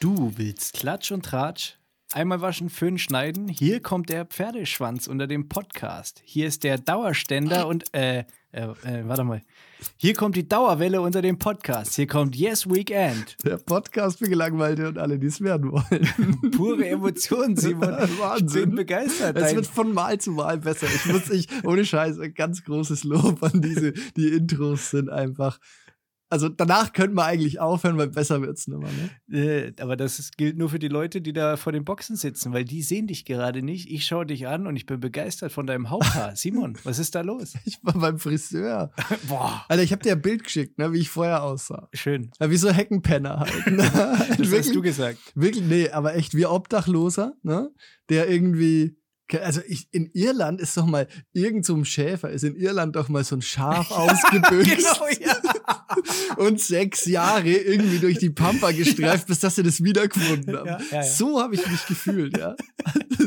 Du willst Klatsch und Tratsch? Einmal waschen, Föhn schneiden? Hier kommt der Pferdeschwanz unter dem Podcast. Hier ist der Dauerständer und, äh, äh, äh, warte mal. Hier kommt die Dauerwelle unter dem Podcast. Hier kommt Yes Weekend. Der Podcast für Gelangweilte und alle, die es werden wollen. Pure Emotionen, Simon. Wahnsinn. Ich bin begeistert. Es wird von Mal zu Mal besser. Ich muss ich, ohne Scheiß, ein ganz großes Lob an diese, die Intros sind einfach. Also danach könnte man eigentlich aufhören, weil besser wird's nicht mehr, ne? Äh, aber das ist, gilt nur für die Leute, die da vor den Boxen sitzen, weil die sehen dich gerade nicht. Ich schaue dich an und ich bin begeistert von deinem Haupthaar. Simon, was ist da los? Ich war beim Friseur. Boah, Alter, ich habe dir ein Bild geschickt, ne, wie ich vorher aussah. schön. Ja, wie so Heckenpenner halt. Ne? Das hast du gesagt. Wirklich, nee, aber echt wie Obdachloser, ne? Der irgendwie. Also ich, in Irland ist doch mal, irgend so ein Schäfer ist in Irland doch mal so ein Schaf ausgebüxt Genau, ja. und sechs Jahre irgendwie durch die Pampa gestreift, bis dass sie das wiedergefunden haben. Ja, ja, ja. So habe ich mich gefühlt, ja.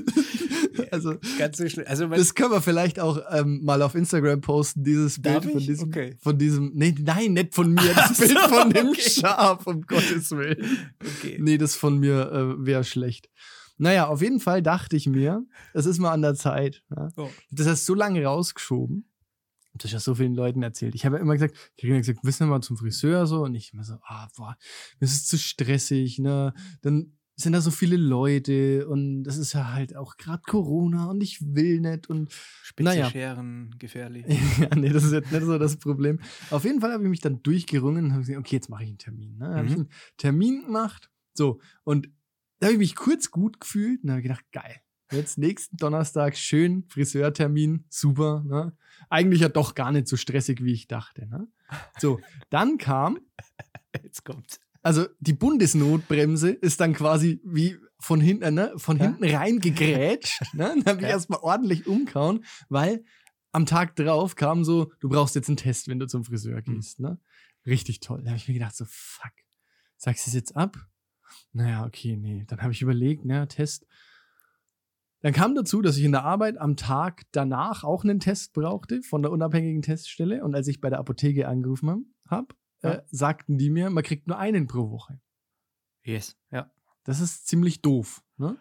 also Ganz so schlimm. Also, das können wir vielleicht auch ähm, mal auf Instagram posten, dieses Bild von diesem, Okay. von diesem, nee, nein, nicht von mir, das Bild so, von dem okay. Schaf, um Gottes Willen. okay. Nee, das von mir äh, wäre schlecht. Naja, auf jeden Fall dachte ich mir, es ist mal an der Zeit. Ja. Oh. Das hast du so lange rausgeschoben. Das hast ja so vielen Leuten erzählt. Ich habe ja immer gesagt, ich habe gesagt, wissen wir mal zum Friseur so und ich immer so, ah, boah, das ist zu stressig, ne? Dann sind da so viele Leute und das ist ja halt auch gerade Corona und ich will nicht und Spitze Naja. Scheren, gefährlich. ja, nee, das ist jetzt nicht so das Problem. Auf jeden Fall habe ich mich dann durchgerungen und habe gesagt, okay, jetzt mache ich einen Termin. Ne? Dann habe ich Mhm. einen Termin gemacht. So, und da habe ich mich kurz gut gefühlt und habe gedacht, geil. Jetzt nächsten Donnerstag schön Friseurtermin, super. Ne? Eigentlich ja doch gar nicht so stressig, wie ich dachte. Ne? So, dann kam, Jetzt kommt's. also die Bundesnotbremse ist dann quasi wie von hinten, ne, von Ja. hinten reingegrätscht. ne? Dann habe ich Ja. erstmal ordentlich umkauen, weil am Tag drauf kam so, du brauchst jetzt einen Test, wenn du zum Friseur Hm. gehst. Ne? Richtig toll. Da habe ich mir gedacht, so, fuck, sagst du es jetzt ab? Naja, okay, nee. Dann habe ich überlegt, ne, Test. Dann kam dazu, dass ich in der Arbeit am Tag danach auch einen Test brauchte von der unabhängigen Teststelle. Und als ich bei der Apotheke angerufen habe, Ja. äh, sagten die mir, man kriegt nur einen pro Woche. Yes. Ja. Das ist ziemlich doof. Ne?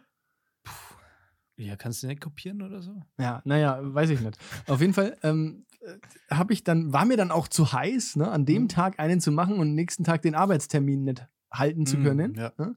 Ja, kannst du nicht kopieren oder so? Ja, naja, weiß ich nicht. Auf jeden Fall ähm, habe ich dann, war mir dann auch zu heiß, ne, an dem Mhm. Tag einen zu machen und nächsten Tag den Arbeitstermin nicht halten zu Mhm, können. ja. Ne?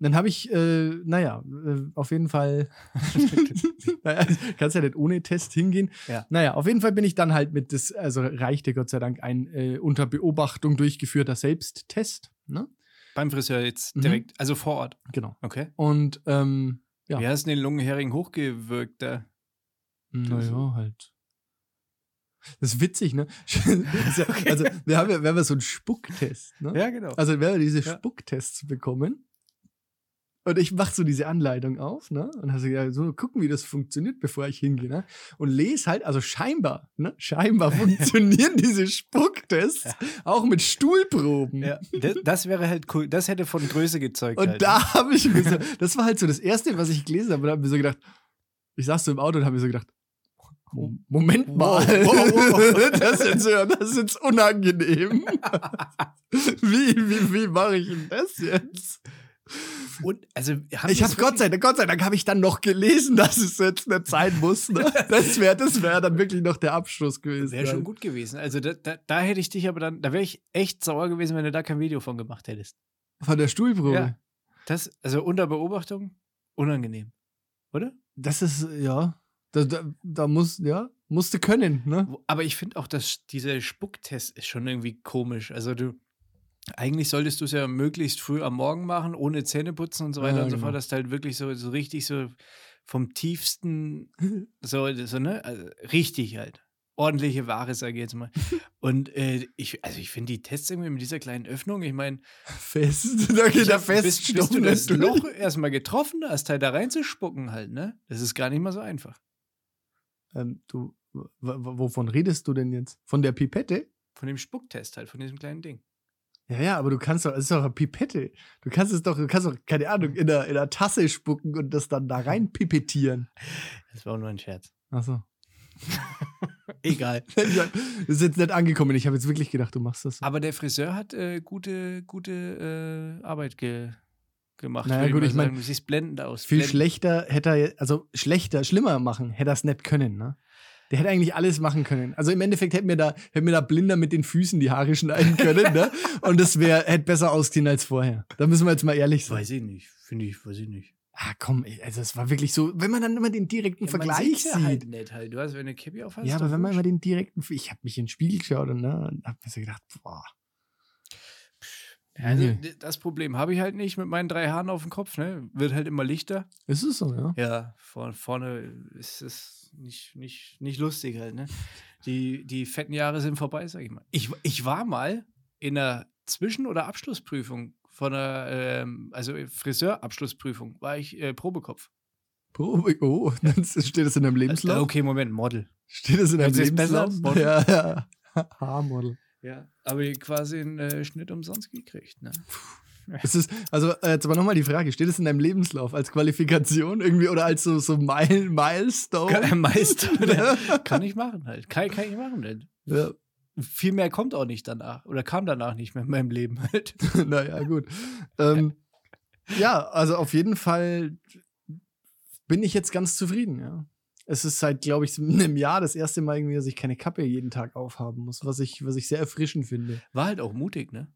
Dann habe ich, äh, naja, äh, auf jeden Fall, naja, kannst ja nicht ohne Test hingehen. Ja. Naja, auf jeden Fall bin ich dann halt mit das, also reichte Gott sei Dank ein äh, unter Beobachtung durchgeführter Selbsttest. Ne? Beim Friseur jetzt Mhm. direkt, also vor Ort. Genau. Okay. Und ähm, Ja. Wie hast du den Lungenhering hochgewirkt da? Naja, halt. Das ist witzig, ne? Also, wir haben ja, wir haben ja so einen Spucktest, ne? Ja, genau. Also, wir diese Ja. Spucktests bekommen und ich mache so diese Anleitung auf, ne? Und also ja, so gucken, wie das funktioniert, bevor ich hingehe, ne? Und lese halt, also scheinbar, ne? Scheinbar funktionieren diese Spucktests auch mit Stuhlproben. ja, das, das wäre halt cool. Das hätte von Größe gezeugt. Und halt. da habe ich mir so, das war halt so das Erste, was ich gelesen habe. Und habe mir so gedacht, ich saß so im Auto und habe mir so gedacht, Mo- Moment mal, Wow, wow, wow. das, ist jetzt, ja- das ist jetzt unangenehm. wie wie, wie mache ich denn das jetzt? Und, also, Ich habe Gott sei Dank, Gott sei Dank habe ich dann noch gelesen, dass es jetzt nicht sein muss. Ne? Das wäre das wär dann wirklich noch der Abschluss gewesen. Wäre schon gut gewesen. Also da, da, da hätte ich dich aber dann, da wäre ich echt sauer gewesen, wenn du da kein Video von gemacht hättest. Von der Stuhlprobe. Ja. Das, also unter Beobachtung, unangenehm. Oder? Das ist, ja, da, da, da muss, ja, musste können, ne? Aber ich finde auch, dass dieser Spucktest ist schon irgendwie komisch. Also du, eigentlich solltest du es ja möglichst früh am Morgen machen, ohne Zähneputzen und so weiter Ja, und so genau. fort, dass du halt wirklich so, so richtig so vom tiefsten, so, so ne, also richtig halt. Ordentliche Ware, sage ich jetzt mal. Und äh, ich, also ich finde die Tests irgendwie mit dieser kleinen Öffnung, ich meine, Fest. Da geht der bis, bis du Feststoff das durch. Loch erstmal getroffen hast, halt da reinzuspucken halt, ne? Das ist gar nicht mal so einfach. Ähm, du, wovon redest du denn jetzt? Von der Pipette? Von dem Spucktest halt, von diesem kleinen Ding. Ja, ja, aber du kannst doch, es ist doch eine Pipette. Du kannst es doch, du kannst doch, keine Ahnung, in der, in der Tasse spucken und das dann da rein pipettieren. Das war auch nur ein Scherz. Achso. Egal. Das ist jetzt nicht angekommen. Ich habe jetzt wirklich gedacht, du machst das. so. Aber der Friseur hat äh, gute, gute äh, Arbeit ge gemacht. Naja, gut, ich mein, sagen. Du siehst blendend aus. Viel Blendend. schlechter hätte er, also schlechter, schlimmer machen, hätte er es nicht können, ne? Der hätte eigentlich alles machen können. Also im Endeffekt hätte mir da, hätte mir da blinder mit den Füßen die Haare schneiden können, ne? Und das wäre, hätte besser ausgesehen als vorher. Da müssen wir jetzt mal ehrlich sein. Weiß ich nicht. Finde ich, weiß ich nicht. Ah, komm, ey, also es war wirklich so, wenn man dann immer den direkten Ja, Vergleich sieht's ja sieht. halt nicht halt. Du hast, wenn du eine Cappy aufhast. ja, ist aber wenn man immer den direkten, ich habe mich in den Spiegel geschaut und, ne, und hab mir so gedacht, boah. Also, Nee. das Problem habe ich halt nicht mit meinen drei Haaren auf dem Kopf, ne? Wird halt immer lichter. Ist es so, ja? Ja, vor, vorne ist es nicht, nicht, nicht lustig halt, ne? Die, die fetten Jahre sind vorbei, sag ich mal. Ich, ich war mal in einer Zwischen- oder Abschlussprüfung von einer, ähm, also Friseurabschlussprüfung, war ich äh, Probekopf. Probe, oh, dann steht das in deinem Äh, Lebenslauf? okay, Moment, Model. Steht das in deinem besser Lebenslauf? Ja, ja. Haarmodel. Ja. Aber ich quasi einen äh, Schnitt umsonst gekriegt, ne? Es ist, also äh, jetzt aber nochmal die Frage, steht es in deinem Lebenslauf als Qualifikation irgendwie oder als so, so Mile, Milestone? Meister. kann ich machen halt. Kann, kann ich machen halt. ja, Viel mehr kommt auch nicht danach. Oder kam danach nicht mehr in meinem Leben halt. naja, gut. Ähm, ja, also auf jeden Fall bin ich jetzt ganz zufrieden, ja. Es ist seit, glaube ich, einem Jahr das erste Mal irgendwie, dass ich keine Kappe jeden Tag aufhaben muss, was ich, was ich sehr erfrischend finde. War halt auch mutig, ne?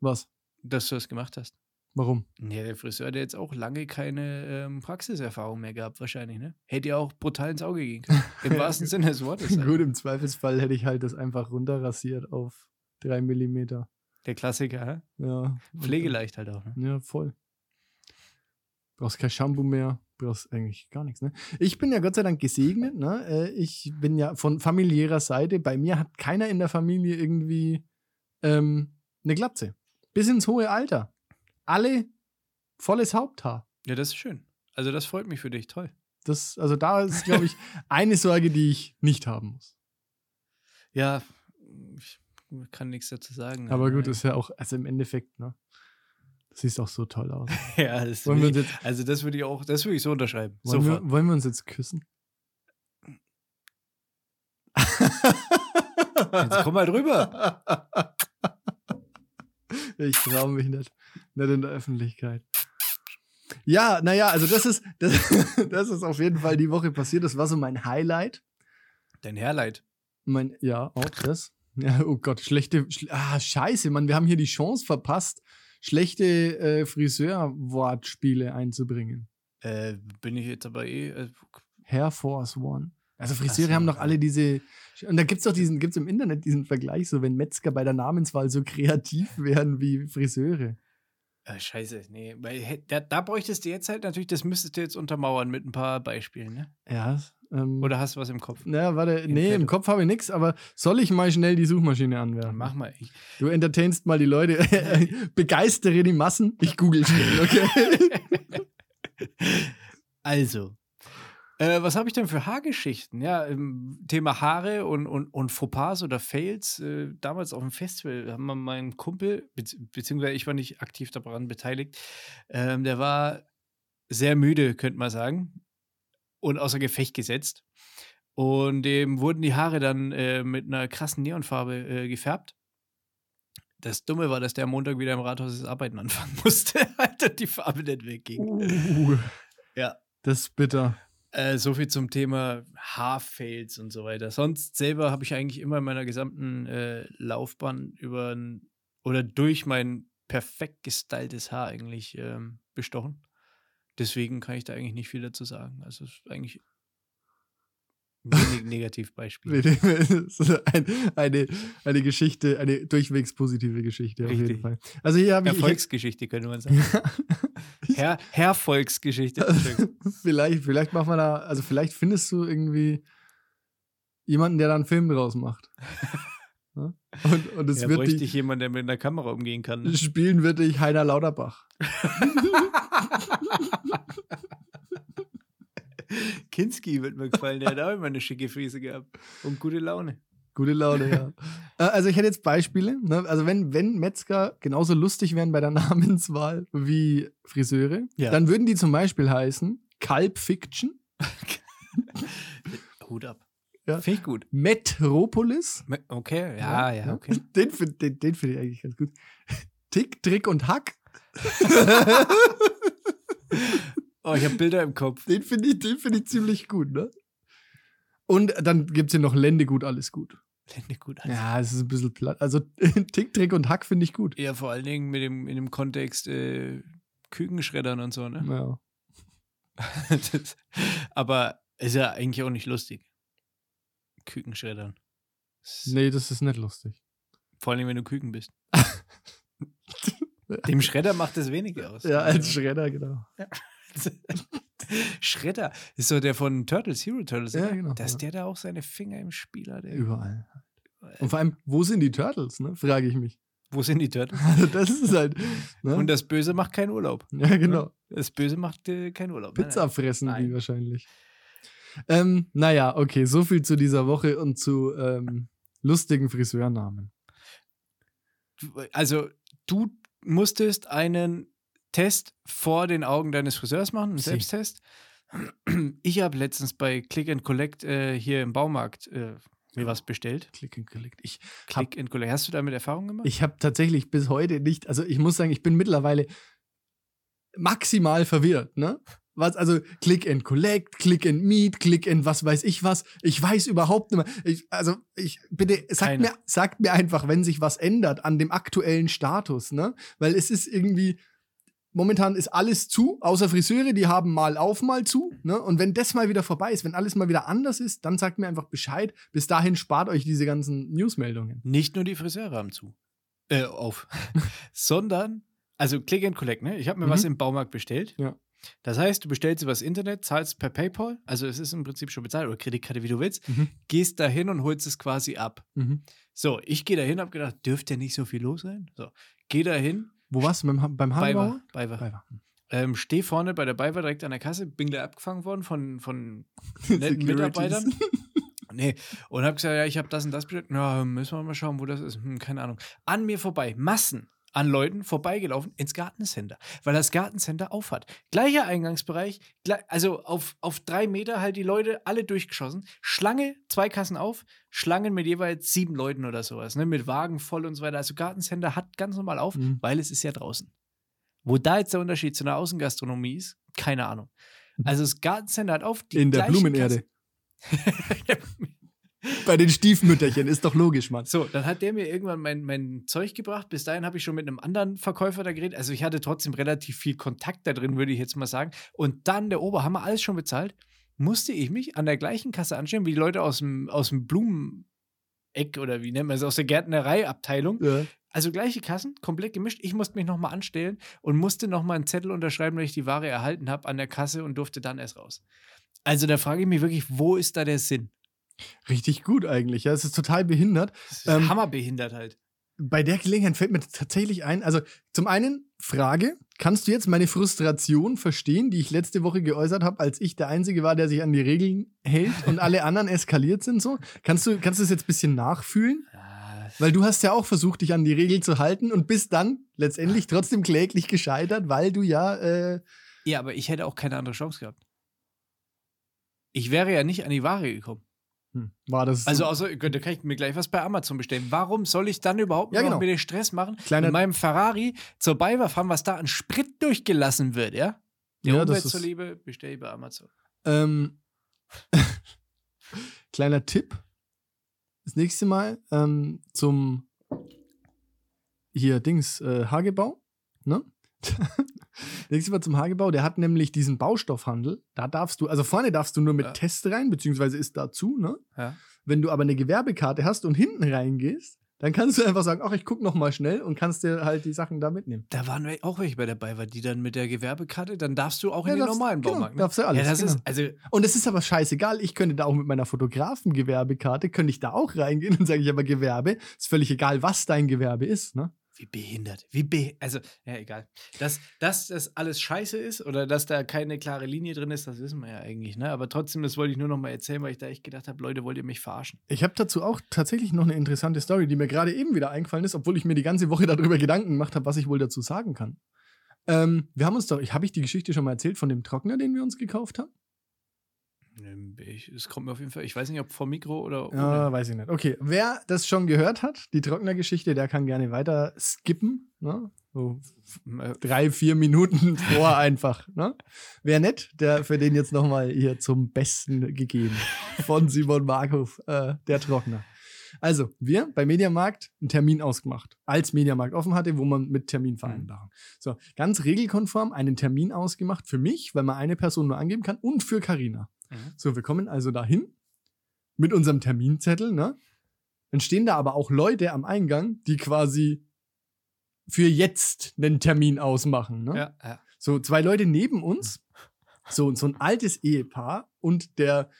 Was? Dass du das gemacht hast. Warum? Ja, der Friseur hat jetzt auch lange keine ähm, Praxiserfahrung mehr gehabt, wahrscheinlich, ne? Hätte ja auch brutal ins Auge gehen können. Im wahrsten Sinne des Wortes. Halt. Gut, im Zweifelsfall hätte ich halt das einfach runterrasiert auf drei Millimeter. Der Klassiker, hä? Ja. Pflegeleicht halt auch, ne? Ja, voll. Brauchst kein Shampoo mehr, brauchst eigentlich gar nichts, ne? Ich bin ja Gott sei Dank gesegnet, ne? Äh, Ich bin ja von familiärer Seite, bei mir hat keiner in der Familie irgendwie ähm, eine Glatze. Bis ins hohe Alter. Alle volles Haupthaar. Ja, das ist schön. Also, das freut mich für dich, toll. Das, also da ist, glaube ich, eine Sorge, die ich nicht haben muss. Ja, ich kann nichts dazu sagen. Aber gut, ist ja auch, also im Endeffekt, ne? Das sieht auch so toll aus. ja, das Wollen ich, jetzt, also das würde ich auch, das würde ich so unterschreiben. wollen wir, wollen wir uns jetzt küssen? Jetzt komm mal drüber. Ich traue mich nicht. Nicht in der Öffentlichkeit. Ja, naja, also das ist, das, das ist auf jeden Fall die Woche passiert. Das war so mein Highlight. Dein Herleid. Mein, ja, auch das. Ja, oh Gott, schlechte, schl ah, scheiße, Mann, wir haben hier die Chance verpasst, schlechte äh, Friseur-Wortspiele einzubringen. Äh, bin ich jetzt aber eh. Äh, Air Force One. Also Friseure so, haben doch alle diese, und da gibt's doch diesen, gibt's im Internet diesen Vergleich, so wenn Metzger bei der Namenswahl so kreativ wären wie Friseure. äh, scheiße, nee. Weil, da, da bräuchtest du jetzt halt natürlich, das müsstest du jetzt untermauern mit ein paar Beispielen, ne? Ja. Ähm, Oder hast du was im Kopf? Na, warte, Im nee, im. Kopf habe ich nichts, aber soll ich mal schnell die Suchmaschine anwerfen? Mach mal. Ich, Du entertainst mal die Leute, begeistere die Massen. Ich google schnell, okay? Also, äh, was habe ich denn für Haargeschichten? Ja, Thema Haare und, und, und Fauxpas oder Fails. Äh, damals auf dem Festival haben wir meinen Kumpel, bezieh beziehungsweise ich war nicht aktiv daran beteiligt, ähm, der war sehr müde, könnte man sagen, und außer Gefecht gesetzt. Und dem wurden die Haare dann äh, mit einer krassen Neonfarbe äh, gefärbt. Das Dumme war, dass der am Montag wieder im Rathaus das Arbeiten anfangen musste, weil die Farbe nicht wegging. Uh, Ja. das ist bitter. Äh, so viel zum Thema Haarfails und so weiter. Sonst selber habe ich eigentlich immer in meiner gesamten äh, Laufbahn über oder durch mein perfekt gestyltes Haar eigentlich ähm, bestochen. Deswegen kann ich da eigentlich nicht viel dazu sagen. Also es ist eigentlich wenig Negativbeispiel. ein, eine, eine Geschichte, eine durchwegs positive Geschichte auf jeden Richtig. Fall. Also hier habe ich, Erfolgsgeschichte könnte man sagen. Her Herfolgsgeschichte. Entschuldigung. vielleicht, vielleicht machen wir da, also vielleicht findest du irgendwie jemanden, der da einen Film draus macht. Ja? Und, und es Da wird bräuchte ich jemanden, der mit einer Kamera umgehen kann. Ne? spielen wird dich Heiner Lauterbach. Kinski wird mir gefallen, der hat auch immer eine schicke Friese gehabt. Und gute Laune. Gute Laune, ja. Äh, also ich hätte jetzt Beispiele. Ne? Also wenn, wenn Metzger genauso lustig wären bei der Namenswahl wie Friseure, Ja. dann würden die zum Beispiel heißen Kalb Fiction, Hut ab. Ja. Finde ich gut. Metropolis. Me- Okay, ja, ja, ne? okay. Den finde den, den find ich eigentlich ganz gut. Tick, Trick und Hack. Oh, ich habe Bilder im Kopf. Den finde ich, den find ich ziemlich gut, ne? Und dann gibt es hier noch Ländegut, alles gut. Lände gut an. Ja, es ist ein bisschen platt. Also Tick, Trick und Hack finde ich gut. Ja, vor allen Dingen mit dem, in dem Kontext äh, Kükenschreddern und so, ne? Ja. das, aber ist ja eigentlich auch nicht lustig. Kükenschreddern. Nee, das ist nicht lustig. Vor allem, wenn du Küken bist. Dem Schredder macht das weniger aus. Ja, als Schredder, genau. Schredder ist so der von Turtles, Hero Turtles. Ja, oder? genau, Dass ja. der da auch seine Finger im Spiel hat. ey. Überall. Und vor allem, wo sind die Turtles, ne? Frage ich mich. Wo sind die Turtles? Also das ist halt. Ne? Und das Böse macht keinen Urlaub. ja, genau. Das Böse macht äh, keinen Urlaub. Nein, Pizza fressen Nein. die wahrscheinlich. Ähm, naja, okay, so viel zu dieser Woche und zu ähm, lustigen Friseurnamen. Also, du musstest einen Test vor den Augen deines Friseurs machen, einen Sie. Selbsttest. Ich habe letztens bei Click and Collect äh, hier im Baumarkt äh, mir was bestellt. Klick und Collect. Ich hab, Click and Collect. Hast du damit Erfahrung gemacht? ich habe tatsächlich bis heute nicht, also ich muss sagen, ich bin mittlerweile maximal verwirrt, ne? Was, also Click and Collect, Click and Meet, Click and was weiß ich was. Ich weiß überhaupt nicht mehr. Ich, also, ich bitte, sagt Keine. mir, sagt mir einfach, wenn sich was ändert an dem aktuellen Status, ne? Weil es ist irgendwie, momentan ist alles zu, außer Friseure, die haben mal auf, mal zu, ne? Und wenn das mal wieder vorbei ist, wenn alles mal wieder anders ist, dann sagt mir einfach Bescheid. Bis dahin spart euch diese ganzen Newsmeldungen. Nicht nur die Friseure haben zu. Äh, auf. Sondern, also Click and Collect, ne? Ich habe mir Mhm. was im Baumarkt bestellt. Ja. Das heißt, du bestellst übers Internet, zahlst per PayPal, also es ist im Prinzip schon bezahlt oder Kreditkarte, wie du willst, Mhm. gehst da hin und holst es quasi ab. Mhm. So, ich gehe da hin, hab gedacht, dürfte ja nicht so viel los sein. So, geh da hin, Wo warst du? Beim, beim Hagebauer? Beiwer, Beiwer. Beiwer. Ähm, steh vorne bei der Beiwer direkt an der Kasse, bin da abgefangen worden von, von netten Mitarbeitern. Nee, und hab gesagt, ja, ich habe das und das bestellt. Ja, müssen wir mal schauen, wo das ist. Hm, keine Ahnung. An mir vorbei, Massen an Leuten vorbeigelaufen ins Gartencenter, weil das Gartencenter aufhat. Gleicher Eingangsbereich, also auf, auf drei Meter halt die Leute alle durchgeschossen. Schlange, zwei Kassen auf, Schlangen mit jeweils sieben Leuten oder sowas, ne, mit Wagen voll und so weiter. Also Gartencenter hat ganz normal auf, Mhm. weil es ist ja draußen. Wo da jetzt der Unterschied zu einer Außengastronomie ist, keine Ahnung. Also das Gartencenter hat auf. die In der Blumenerde. Bei den Stiefmütterchen, ist doch logisch, Mann. So, dann hat der mir irgendwann mein, mein Zeug gebracht. Bis dahin habe ich schon mit einem anderen Verkäufer da geredet. Also ich hatte trotzdem relativ viel Kontakt da drin, würde ich jetzt mal sagen. Und dann der Oberhammer, alles schon bezahlt, musste ich mich an der gleichen Kasse anstellen wie die Leute aus dem, aus dem Blumeneck oder wie nennt man es, aus der Gärtnereiabteilung. Ja. Also gleiche Kassen, komplett gemischt. Ich musste mich nochmal anstellen und musste nochmal einen Zettel unterschreiben, dass ich die Ware erhalten habe an der Kasse und durfte dann erst raus. Also da frage ich mich wirklich, wo ist da der Sinn? Richtig gut eigentlich, ja. Es ist total behindert. Das ist Ähm, hammerbehindert halt. Bei der Gelegenheit fällt mir tatsächlich ein, also zum einen Frage, kannst du jetzt meine Frustration verstehen, die ich letzte Woche geäußert habe, als ich der Einzige war, der sich an die Regeln hält und alle anderen eskaliert sind so? Kannst du, kannst du jetzt ein bisschen nachfühlen? Weil du hast ja auch versucht, dich an die Regeln zu halten und bist dann letztendlich trotzdem kläglich gescheitert, weil du ja, äh, Ja, aber ich hätte auch keine andere Chance gehabt. Ich wäre ja nicht an die Ware gekommen. Hm, war das. Also, außer, da kann ich mir gleich was bei Amazon bestellen. Warum soll ich dann überhaupt Ja, noch genau. mir den Stress machen, Kleiner- mit meinem Ferrari zur Bayer fahren, was da an Sprit durchgelassen wird, ja? Der Ja, Umwelt zuliebe bestelle ich bei Amazon. Ähm, kleiner Tipp. Das nächste Mal ähm, zum hier Dings äh, Hagebau, ne? nächstes Mal zum Hagebau, der hat nämlich diesen Baustoffhandel. Da darfst du, also vorne darfst du nur mit Ja. Test rein, beziehungsweise ist dazu, ne? Ja. Wenn du aber eine Gewerbekarte hast und hinten reingehst, dann kannst du einfach sagen, ach, ich guck noch mal schnell und kannst dir halt die Sachen da mitnehmen. Da waren wir- auch welche bei der Bayer, die dann mit der Gewerbekarte, dann darfst du auch in Ja, den darfst- normalen genau, Baumarkt. ne? darfst du alles, Ja, das genau. ist, also, Und es ist aber scheißegal, ich könnte da auch mit meiner Fotografengewerbekarte, könnte ich da auch reingehen und sage ich aber Gewerbe. Ist völlig egal, was dein Gewerbe ist, ne? Wie behindert. Wie be also, ja, egal. Dass, dass das alles scheiße ist oder dass da keine klare Linie drin ist, das wissen wir ja eigentlich, ne? Aber trotzdem, das wollte ich nur noch mal erzählen, weil ich da echt gedacht habe, Leute, wollt ihr mich verarschen? Ich habe dazu auch tatsächlich noch eine interessante Story, die mir gerade eben wieder eingefallen ist, obwohl ich mir die ganze Woche darüber Gedanken gemacht habe, was ich wohl dazu sagen kann. Ähm, wir haben uns doch, habe ich die Geschichte schon mal erzählt von dem Trockner, den wir uns gekauft haben? Ähm, Ich, es kommt mir auf jeden Fall. Ich weiß nicht, ob vor Mikro oder. Ja, ohne. weiß ich nicht. Okay, wer das schon gehört hat, die Trocknergeschichte, der kann gerne weiter skippen. Ne? So Äh, drei, vier Minuten vor einfach. Ne? Wer nett, der für den jetzt nochmal hier zum Besten gegeben. Von Simon Markov, äh, der Trockner. Also, wir bei Mediamarkt einen Termin ausgemacht, als Mediamarkt offen hatte, wo man mit Terminvereinbarung. So, ganz regelkonform einen Termin ausgemacht für mich, weil man eine Person nur angeben kann und für Karina. Mhm. So, wir kommen also dahin mit unserem Terminzettel, ne? Dann stehen da aber auch Leute am Eingang, die quasi für jetzt einen Termin ausmachen, ne? Ja, ja. So zwei Leute neben uns, so, so ein altes Ehepaar und der,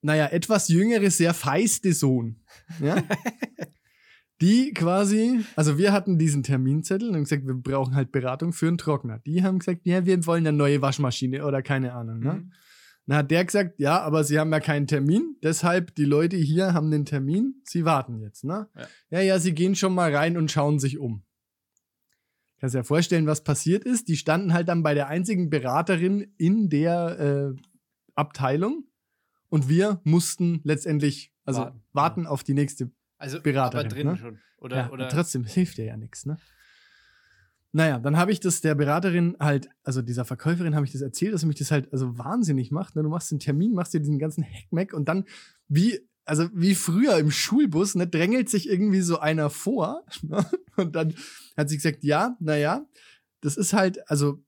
naja, etwas jüngere, sehr feiste Sohn. Ja? Die quasi, also wir hatten diesen Terminzettel und haben gesagt, wir brauchen halt Beratung für einen Trockner. Die haben gesagt, ja, wir wollen eine neue Waschmaschine oder keine Ahnung. Ne? Mhm. Dann hat der gesagt, ja, aber sie haben ja keinen Termin, deshalb die Leute hier haben den Termin, sie warten jetzt, ne? Ja. Ja, ja, sie gehen schon mal rein und schauen sich um. Kannst dir ja vorstellen, was passiert ist. Die standen halt dann bei der einzigen Beraterin in der äh, Abteilung und wir mussten letztendlich also warten, Warten. auf die nächste. Also, Beraterin, aber drinnen ne? schon. Oder, ja, oder trotzdem hilft dir ja nichts, ne? Naja, dann habe ich das der Beraterin halt, also dieser Verkäuferin habe ich das erzählt, dass mich das halt also wahnsinnig macht. Ne? Du machst den Termin, machst dir diesen ganzen Hackmack und dann wie, also wie früher im Schulbus, ne, drängelt sich irgendwie so einer vor. Ne? Und dann hat sie gesagt, ja, naja, das ist halt, also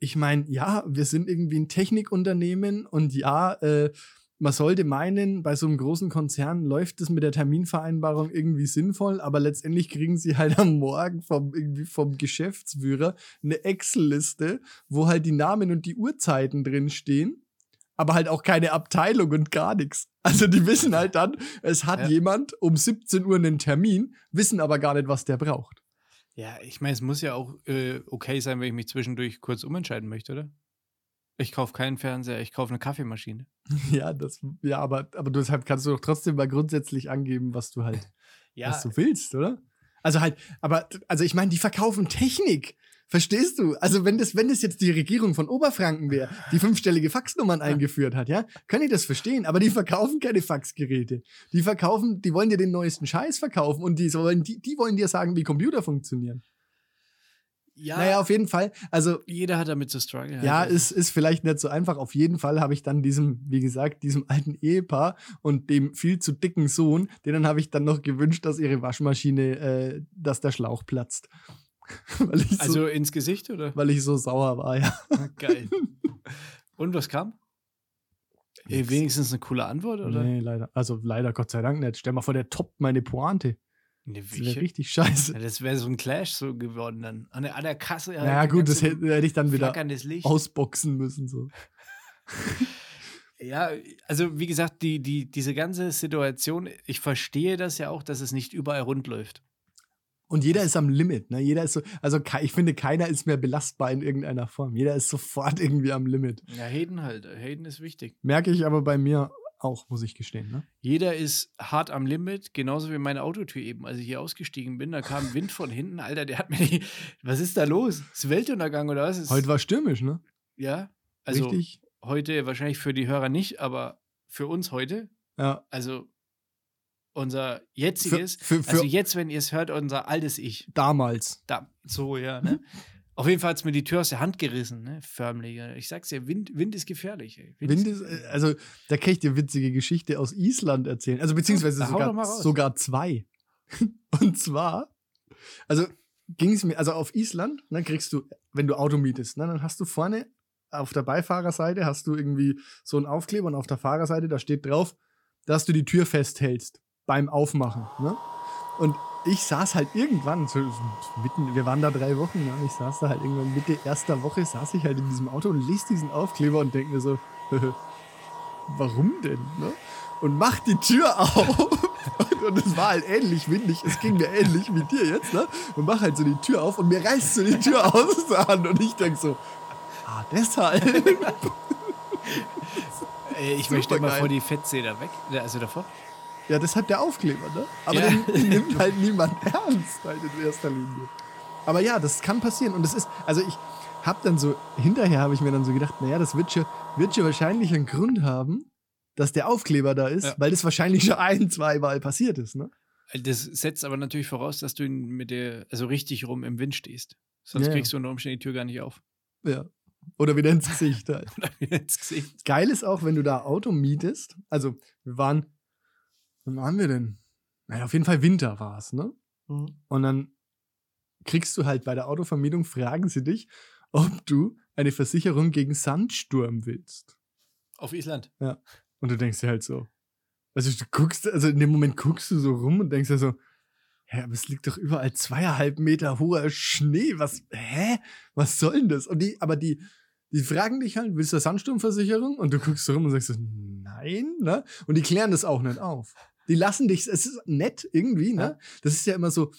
ich meine, ja, wir sind irgendwie ein Technikunternehmen und ja, äh, man sollte meinen, bei so einem großen Konzern läuft es mit der Terminvereinbarung irgendwie sinnvoll, aber letztendlich kriegen sie halt am Morgen vom, irgendwie vom Geschäftsführer eine Excel-Liste, wo halt die Namen und die Uhrzeiten drin stehen, aber halt auch keine Abteilung und gar nichts. Also die wissen halt dann, es hat Ja. jemand um 17 Uhr einen Termin, wissen aber gar nicht, was der braucht. Ja, ich meine, es muss ja auch äh, okay sein, wenn ich mich zwischendurch kurz umentscheiden möchte, oder? Ich kaufe keinen Fernseher, ich kaufe eine Kaffeemaschine. Ja, das, ja, aber, aber deshalb kannst du doch trotzdem mal grundsätzlich angeben, was du halt Ja, was du willst, oder? Also halt, aber, also ich meine, die verkaufen Technik. Verstehst du? Also wenn das, wenn das jetzt die Regierung von Oberfranken wäre, die fünfstellige Faxnummern eingeführt hat, ja, kann ich das verstehen. Aber die verkaufen keine Faxgeräte. Die verkaufen, die wollen dir den neuesten Scheiß verkaufen und die sollen, die, die wollen dir sagen, wie Computer funktionieren. Ja Naja, auf jeden Fall. Also jeder hat damit zu strugglen. ja, Also, ist, ist vielleicht nicht so einfach. Auf jeden Fall habe ich dann diesem, wie gesagt, diesem alten Ehepaar und dem viel zu dicken Sohn, denen habe ich dann noch gewünscht, dass ihre Waschmaschine, äh, dass der Schlauch platzt. Also so, ins Gesicht, oder? weil ich so sauer war, ja. Geil. Und was kam? Äh, wenigstens eine coole Antwort, oder? Nee, leider. Also leider, Gott sei Dank nicht. Stell mal vor, der toppt meine Pointe. Nee, Das wäre richtig scheiße. Ja, das wäre so ein Clash so geworden dann. An der, an der Kasse. halt Naja, gut, das hätte, hätte ich dann wieder ausboxen müssen. So. Ja, also wie gesagt, die, die, diese ganze Situation, ich verstehe das ja auch, dass es nicht überall rund läuft. Und jeder ist am Limit. Ne? Jeder ist so, also ich finde, keiner ist mehr belastbar in irgendeiner Form. Jeder ist sofort irgendwie am Limit. Ja, Hayden halt. Hayden ist wichtig. Merke ich aber bei mir auch, muss ich gestehen. Ne? Jeder ist hart am Limit, genauso wie meine Autotür eben. Als ich hier ausgestiegen bin, da kam Wind von hinten. Alter, der hat mir die. Was ist da los? Ist Weltuntergang oder was? Ist, Heute war stürmisch, ne? Ja. Also Richtig. heute wahrscheinlich für die Hörer nicht, aber für uns heute. Ja. Also unser jetziges. Für, für, also für jetzt, wenn ihr es hört, unser altes Ich. damals. Da, so, ja, ne? Auf jeden Fall hat es mir die Tür aus der Hand gerissen, ne? Förmlich. Ich sag's dir, Wind, Wind ist gefährlich, ey. Wind ist, äh, also, da kann ich dir witzige Geschichte aus Island erzählen. Also, beziehungsweise mal sogar, sogar zwei. Und zwar, also, ging es mir, also auf Island, dann kriegst du, wenn du Auto mietest, ne, dann hast du vorne auf der Beifahrerseite hast du irgendwie so einen Aufkleber und auf der Fahrerseite, da steht drauf, dass du die Tür festhältst beim Aufmachen. Ne? Und ich saß halt irgendwann, so, mitten, wir waren da drei Wochen, ne? und ich saß da halt irgendwann Mitte erster Woche, saß ich halt in diesem Auto und lese diesen Aufkleber und denke mir so, warum denn? Ne? Und mach die Tür auf. Und, es war halt ähnlich windig, es ging mir ähnlich wie dir jetzt, ne? Und mach halt so die Tür auf und mir reißt so die Tür aus der Hand und ich denk so, ah, deshalb. Ey, ich möchte mal vor die Fettzeder weg. Ja, Also davor. Ja, das hat der Aufkleber, ne? Aber Ja. den, nimmt halt niemand ernst halt in erster Linie. Aber ja, das kann passieren. Und das ist, also ich, hab dann so, hinterher habe ich mir dann so gedacht, naja, das wird schon, wird schon wahrscheinlich einen Grund haben, dass der Aufkleber da ist, Ja. weil das wahrscheinlich schon ein, zweimal passiert ist, ne? Das setzt aber natürlich voraus, dass du ihn mit der, also richtig rum im Wind stehst. Sonst ja. kriegst du unter Umständen die Tür gar nicht auf. Ja. Oder wieder ins Gesicht halt. Oder wieder ins Gesicht. Geil ist auch, wenn du da Auto mietest. Also, wir waren, wann waren wir denn? Naja, auf jeden Fall Winter war es, ne? Und dann kriegst du halt bei der Autovermietung, fragen sie dich, ob du eine Versicherung gegen Sandsturm willst. Auf Island. Und du denkst dir halt so, also du guckst, also in dem Moment guckst du so rum und denkst dir so, hä, aber es liegt doch überall zweieinhalb Meter hoher Schnee. Was, hä? Was soll denn das? Und die, aber die, die fragen dich halt, willst du eine Sandsturmversicherung? Und du guckst so rum und sagst so, nein, ne? Und die klären das auch nicht auf. Die lassen dich, es ist nett irgendwie, ne? Ja. Das ist ja immer so,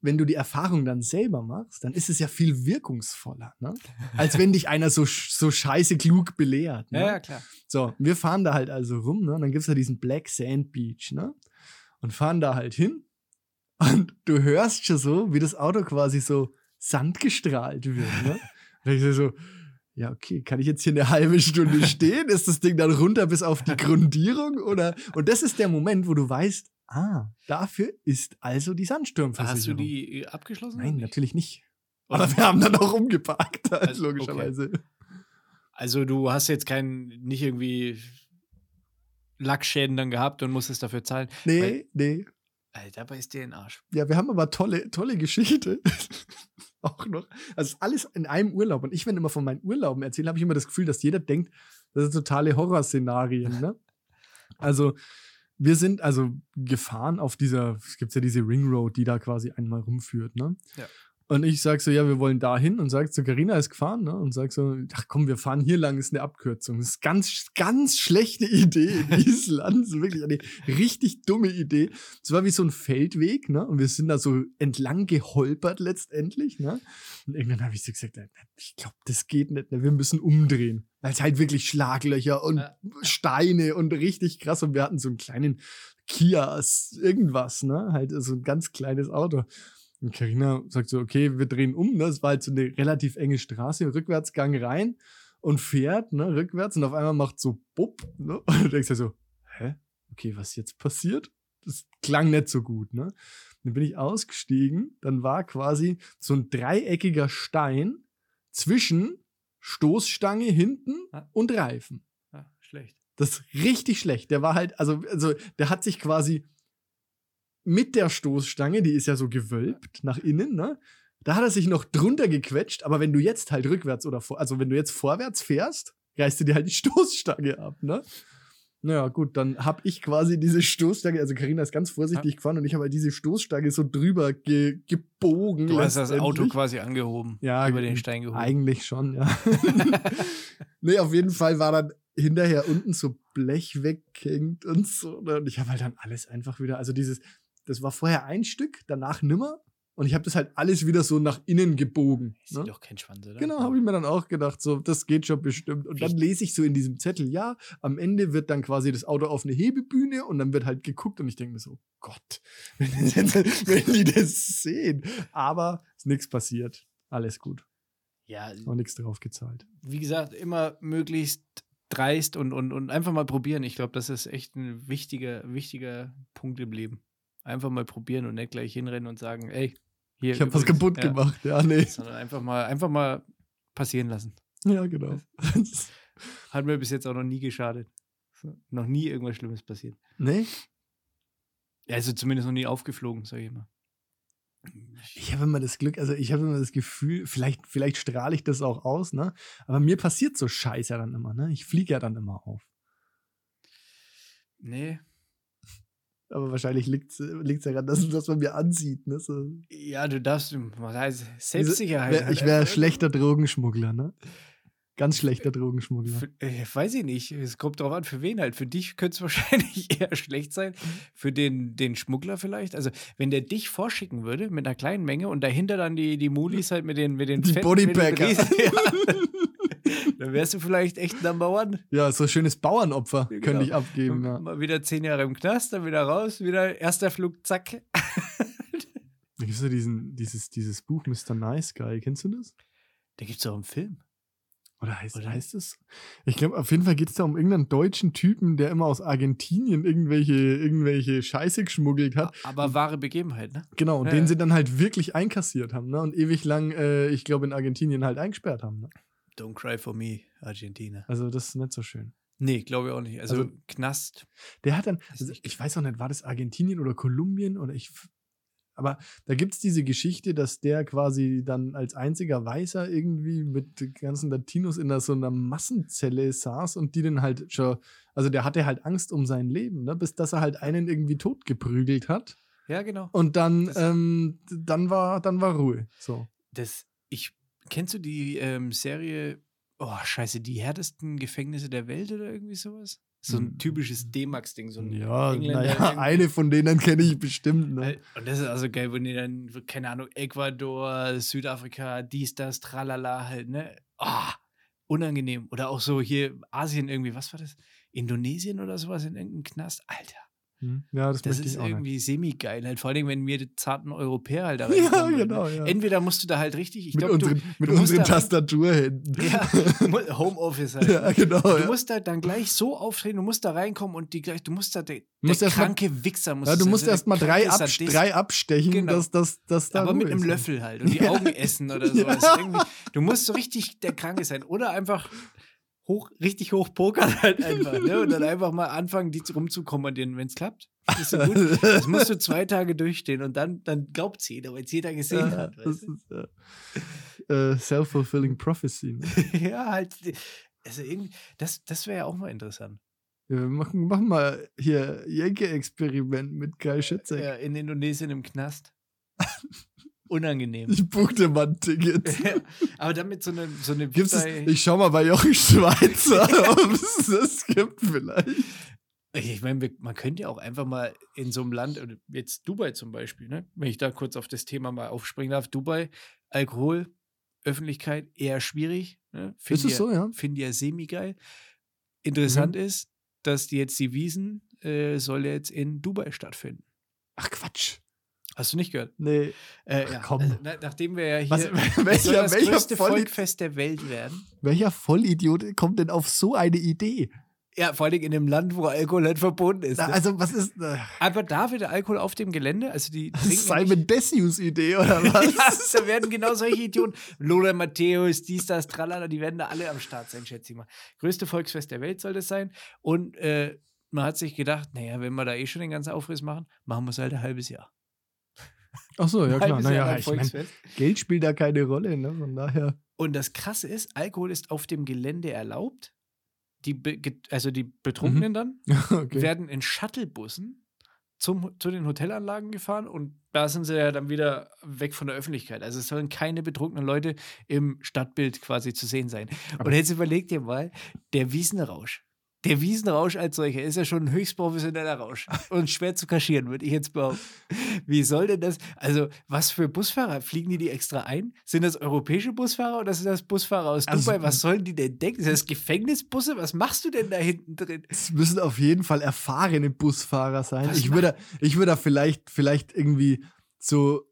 wenn du die Erfahrung dann selber machst, dann ist es ja viel wirkungsvoller, ne? Als wenn dich einer so, so scheiße klug belehrt. Ne? Ja, ja, klar. So, wir fahren da halt also rum, ne? Und dann gibt's ja diesen Black Sand Beach, ne? Und fahren da halt hin. Und du hörst schon so, wie das Auto quasi so sandgestrahlt wird, ne? Und ich so, ja, okay, kann ich jetzt hier eine halbe Stunde stehen? Ist das Ding dann runter bis auf die Grundierung? Oder? Und das ist der Moment, wo du weißt, ah, dafür ist also die Sandsturmversicherung. Hast du die äh, abgeschlossen? Nein, nicht? natürlich nicht. Oder- Aber wir haben dann auch umgeparkt, halt, Also, okay. logischerweise. Also du hast jetzt keinen, nicht irgendwie Lackschäden dann gehabt und musstest dafür zahlen. Nee, Weil- nee. Alter, dabei ist dir ein Arsch. Ja, wir haben aber tolle, tolle Geschichte. Auch noch. Also alles in einem Urlaub. Und ich, wenn immer von meinen Urlauben erzähle, habe ich immer das Gefühl, dass jeder denkt, das sind totale Horrorszenarien. Ne? Also wir sind also gefahren auf dieser, es gibt ja diese Ring Road, die da quasi einmal rumführt. Ne? Ja. Und ich sag so, ja, wir wollen da hin und sag so, Carina ist gefahren, ne? Und sag so, ach komm, wir fahren hier lang, ist eine Abkürzung. Das ist ganz, ganz schlechte Idee in Island. Das ist wirklich eine richtig dumme Idee. Es war wie so ein Feldweg, ne? Und wir sind da so entlang geholpert letztendlich, ne? Und irgendwann habe ich so gesagt, ich glaube, das geht nicht, ne? Wir müssen umdrehen. Weil es halt wirklich Schlaglöcher und Ja. Steine und richtig krass. Und wir hatten so einen kleinen Kia, irgendwas, ne? Halt so ein ganz kleines Auto. Und Carina sagt so, okay, wir drehen um. Ne? Es war halt so eine relativ enge Straße, Rückwärtsgang rein und fährt ne, rückwärts und auf einmal macht so Bupp. Ne? Und du denkst dir so, hä? Okay, was jetzt passiert? Das klang nicht so gut. Ne? Dann bin ich ausgestiegen. Dann war quasi so ein dreieckiger Stein zwischen Stoßstange hinten Ah. und Reifen. Ja, schlecht. Das ist richtig schlecht. Der war halt, also, also der hat sich quasi mit der Stoßstange, die ist ja so gewölbt nach innen, ne? Da hat er sich noch drunter gequetscht, aber wenn du jetzt halt rückwärts oder vor, also wenn du jetzt vorwärts fährst, reißt du dir halt die Stoßstange ab, ne? Naja, gut, dann hab ich quasi diese Stoßstange, also Karina ist ganz vorsichtig gefahren und ich habe halt diese Stoßstange so drüber ge gebogen. Du hast das Auto quasi angehoben. Ja, über den Stein gehoben. Eigentlich schon, ja. nee, auf jeden Fall war dann hinterher unten so Blech weggehängt und so. ne? Und ich habe halt dann alles einfach wieder, also dieses, das war vorher ein Stück, danach nimmer. Und ich habe das halt alles wieder so nach innen gebogen. Ist Ne? doch kein Schwanz, oder? Genau, habe ich mir dann auch gedacht, so, das geht schon bestimmt. Und dann lese ich so in diesem Zettel, ja, am Ende wird dann quasi das Auto auf eine Hebebühne und dann wird halt geguckt und ich denke mir so, Gott, wenn, wenn die das sehen. Aber ist nichts passiert. Alles gut. Ja, Auch nichts drauf gezahlt. wie gesagt, immer möglichst dreist und, und, und einfach mal probieren. Ich glaube, das ist echt ein wichtiger, wichtiger Punkt im Leben. Einfach mal probieren und nicht gleich hinrennen und sagen, ey, hier. Ich habe was kaputt ja, gemacht. Ja, nee. Sondern einfach mal, einfach mal passieren lassen. Ja, genau. Hat mir bis jetzt auch noch nie geschadet. Noch nie irgendwas Schlimmes passiert. nee? Ja, Also zumindest noch nie aufgeflogen, sag ich mal. Ich habe immer das Glück, also ich habe immer das Gefühl, vielleicht, vielleicht strahle ich das auch aus, ne? Aber mir passiert so Scheiß ja dann immer, ne? Ich fliege ja dann immer auf. Nee. Aber wahrscheinlich liegt es ja daran, dass, dass man mir ansieht, ne? So, Ja, du darfst, was heißt Selbstsicherheit. Wär- ich wäre einfach. schlechter Drogenschmuggler, ne? Ganz schlechter Drogenschmuggler. Für, äh, weiß ich nicht. Es kommt drauf an, für wen halt. Für dich könnte es wahrscheinlich eher schlecht sein. Für den, den Schmuggler vielleicht. Also, wenn der dich vorschicken würde mit einer kleinen Menge und dahinter dann die, die Mulis halt mit den, mit den Die fetten- mit den Bodypacker. Riesen- Ja, dann wärst du vielleicht echt Number One. Ja, so ein schönes Bauernopfer Ja, könnte genau. ich abgeben, ja. Mal wieder zehn Jahre im Knast, dann wieder raus, wieder erster Flug, zack. Da gibt es ja diesen, dieses, dieses Buch Mr. Nice Guy, kennst du das? Da gibt es auch einen Film. Oder heißt, Oder? heißt es? Ich glaube, auf jeden Fall geht es da um irgendeinen deutschen Typen, der immer aus Argentinien irgendwelche, irgendwelche Scheiße geschmuggelt hat. Aber wahre Begebenheit, ne? Genau, und Ja, den ja. sie dann halt wirklich einkassiert haben, ne? Und ewig lang, äh, ich glaube, in Argentinien halt eingesperrt haben. Ne? Don't cry for me, Argentina. Also, das ist nicht so schön. Nee, glaube ich auch nicht. Also, Also- Knast. Der hat dann, also ich weiß auch nicht, war das Argentinien oder Kolumbien oder ich. Aber da gibt es diese Geschichte, dass der quasi dann als einziger Weißer irgendwie mit ganzen Latinos in so einer Massenzelle saß und die dann halt schon, also der hatte halt Angst um sein Leben, ne? bis dass er halt einen irgendwie totgeprügelt hat. Ja, genau. Und dann, ähm, dann war, dann war Ruhe. So. Das, ich, kennst du die ähm, Serie, oh, scheiße, die härtesten Gefängnisse der Welt oder irgendwie sowas? So ein Hm. typisches D-Max-Ding, so ein Ja, Engländer naja, eine von denen kenne ich bestimmt. Ne? Weil- Und das ist also geil, wenn die dann, keine Ahnung, Ecuador, Südafrika, dies, das, tralala halt, ne? Ah, unangenehm. Oder auch so hier Asien irgendwie, was war das? Indonesien oder sowas in irgendeinem Knast? Alter, Hm. Ja, das, das ist irgendwie semi-geil. Halt, vor allem, wenn wir die zarten Europäer halt da Ja, genau, ja. Entweder musst du da halt richtig, ich mit glaube, unseren, du, mit du musst unseren da- Tastaturhänden. ja, Homeoffice halt. Ja, genau. Du ja. musst da dann gleich so auftreten, du musst da reinkommen und die gleich, du musst da, der, musst der erst mal- kranke Wichser muss Ja, du musst so der erst mal drei, kranke Sadist. drei abstechen, Genau. dass das dass da aber mit einem. Löffel halt und die Augen essen oder sowas. Du musst so richtig der Kranke sein oder einfach hoch, richtig hoch pokern halt einfach. Ne? Und dann einfach mal anfangen, die rumzukommandieren, wenn es klappt. Das ist so gut. Das musst du zwei Tage durchstehen und dann, dann glaubt es jeder, weil es jeder gesehen Ja, hat. Weißt ist äh, äh, self-fulfilling prophecy. Ne? du? ja, halt. Also irgendwie, das, das wäre ja auch mal interessant. Ja, wir machen, machen mal hier Jenke-Experiment mit Kai Schützek. Ja, in Indonesien im Knast. Unangenehm. Ich buche dir mal ein Ticket. Ja, aber damit so eine, so eine Gibt's es, ich schau mal bei Jochen Schweizer, ob es das gibt vielleicht. Ich meine, man könnte ja auch einfach mal in so einem Land, jetzt Dubai zum Beispiel, ne? wenn ich da kurz auf das Thema mal aufspringen darf, Dubai, Alkohol, Öffentlichkeit eher schwierig. Ne? Find Ist es so, ja? Finde ja semi-geil. Interessant Mhm. ist, dass die jetzt die Wiesen äh, soll jetzt in Dubai stattfinden. Ach Quatsch. Hast du nicht gehört? Nee. Äh, Ach, ja, komm. Also, na, nachdem wir ja hier Was, welcher, das welcher, größte Volli Volkfest der Welt werden. welcher Vollidiot kommt denn auf so eine Idee? Ja, vor allem in einem Land, wo Alkohol nicht verboten ist. Na, Ne? also, was ist. Äh, Aber da wieder Alkohol auf dem Gelände, also die ja nicht- Simon Desius Idee oder was? Ja, da werden genau solche Idioten. Lola Matthäus, dies, das, tralala, die werden da alle am Start sein, schätze ich mal. Größte Volksfest der Welt soll das sein. Und äh, man hat sich gedacht, naja, wenn wir da eh schon den ganzen Aufriss machen, machen wir es halt ein halbes Jahr. Ach so, ja klar. Naja, ich mein. Geld spielt da keine Rolle, ne? Von daher. Und das Krasse ist, Alkohol ist auf dem Gelände erlaubt. Die, also die Betrunkenen dann okay. werden in Shuttlebussen zum, zu den Hotelanlagen gefahren und da sind sie ja dann wieder weg von der Öffentlichkeit. Also es sollen keine betrunkenen Leute im Stadtbild quasi zu sehen sein. Aber- und jetzt überleg dir mal, der Wiesenrausch. Der Wiesenrausch als solcher ist ja schon ein höchst professioneller Rausch und schwer zu kaschieren, würde ich jetzt behaupten. Wie soll denn das? Also, was für Busfahrer? Fliegen die die extra ein? Sind das europäische Busfahrer oder sind das Busfahrer aus Also- Dubai? Was sollen die denn denken? Sind das Gefängnisbusse? Was machst du denn da hinten drin? Es müssen auf jeden Fall erfahrene Busfahrer sein. Was Ich würde, ich würde da vielleicht, vielleicht irgendwie so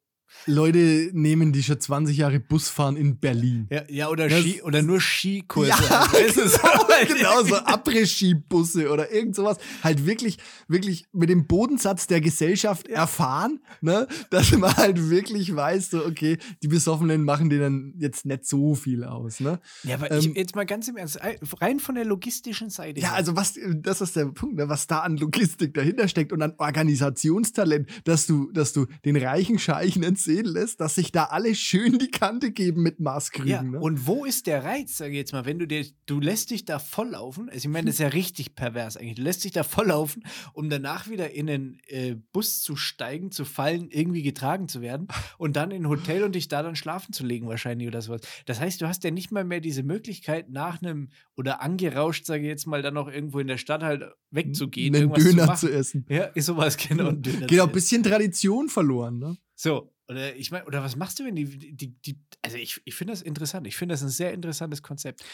Leute nehmen, die schon 20 Jahre Bus fahren in Berlin. Ja, ja oder, Das- Ski, oder nur Skikurse. Ja, halt. Weißt du, so halt genau, so. Après-Ski-Busse oder irgend sowas. Halt wirklich, wirklich mit dem Bodensatz der Gesellschaft erfahren, ne? dass man halt wirklich weiß, so, okay, die Besoffenen machen denen jetzt nicht so viel aus, ne? Ja, aber Ähm, ich, jetzt mal ganz im Ernst, rein von der logistischen Seite. Ja, her. also was, das ist der Punkt, ne, was da an Logistik dahinter steckt und an Organisationstalent, dass du, dass du den reichen Scheich nicht sehen lässt, dass sich da alle schön die Kante geben mit Maßkrügen. Ja, ne? und wo ist der Reiz, sage ich jetzt mal, wenn du dir, du lässt dich da volllaufen, also ich meine, das ist ja richtig pervers eigentlich, du lässt dich da volllaufen, um danach wieder in einen äh, Bus zu steigen, zu fallen, irgendwie getragen zu werden und dann in ein Hotel und dich da dann schlafen zu legen wahrscheinlich oder sowas. Das heißt, du hast ja nicht mal mehr diese Möglichkeit nach einem, oder angerauscht, sage ich jetzt mal, dann noch irgendwo in der Stadt halt wegzugehen, einen irgendwas Döner zu zu essen. Ja, ist sowas, genau. Genau, zu ein bisschen Tradition verloren, ne? so, oder ich meine, oder was machst du, wenn die, die, die also ich, ich finde das interessant. Ich finde das ein sehr interessantes Konzept.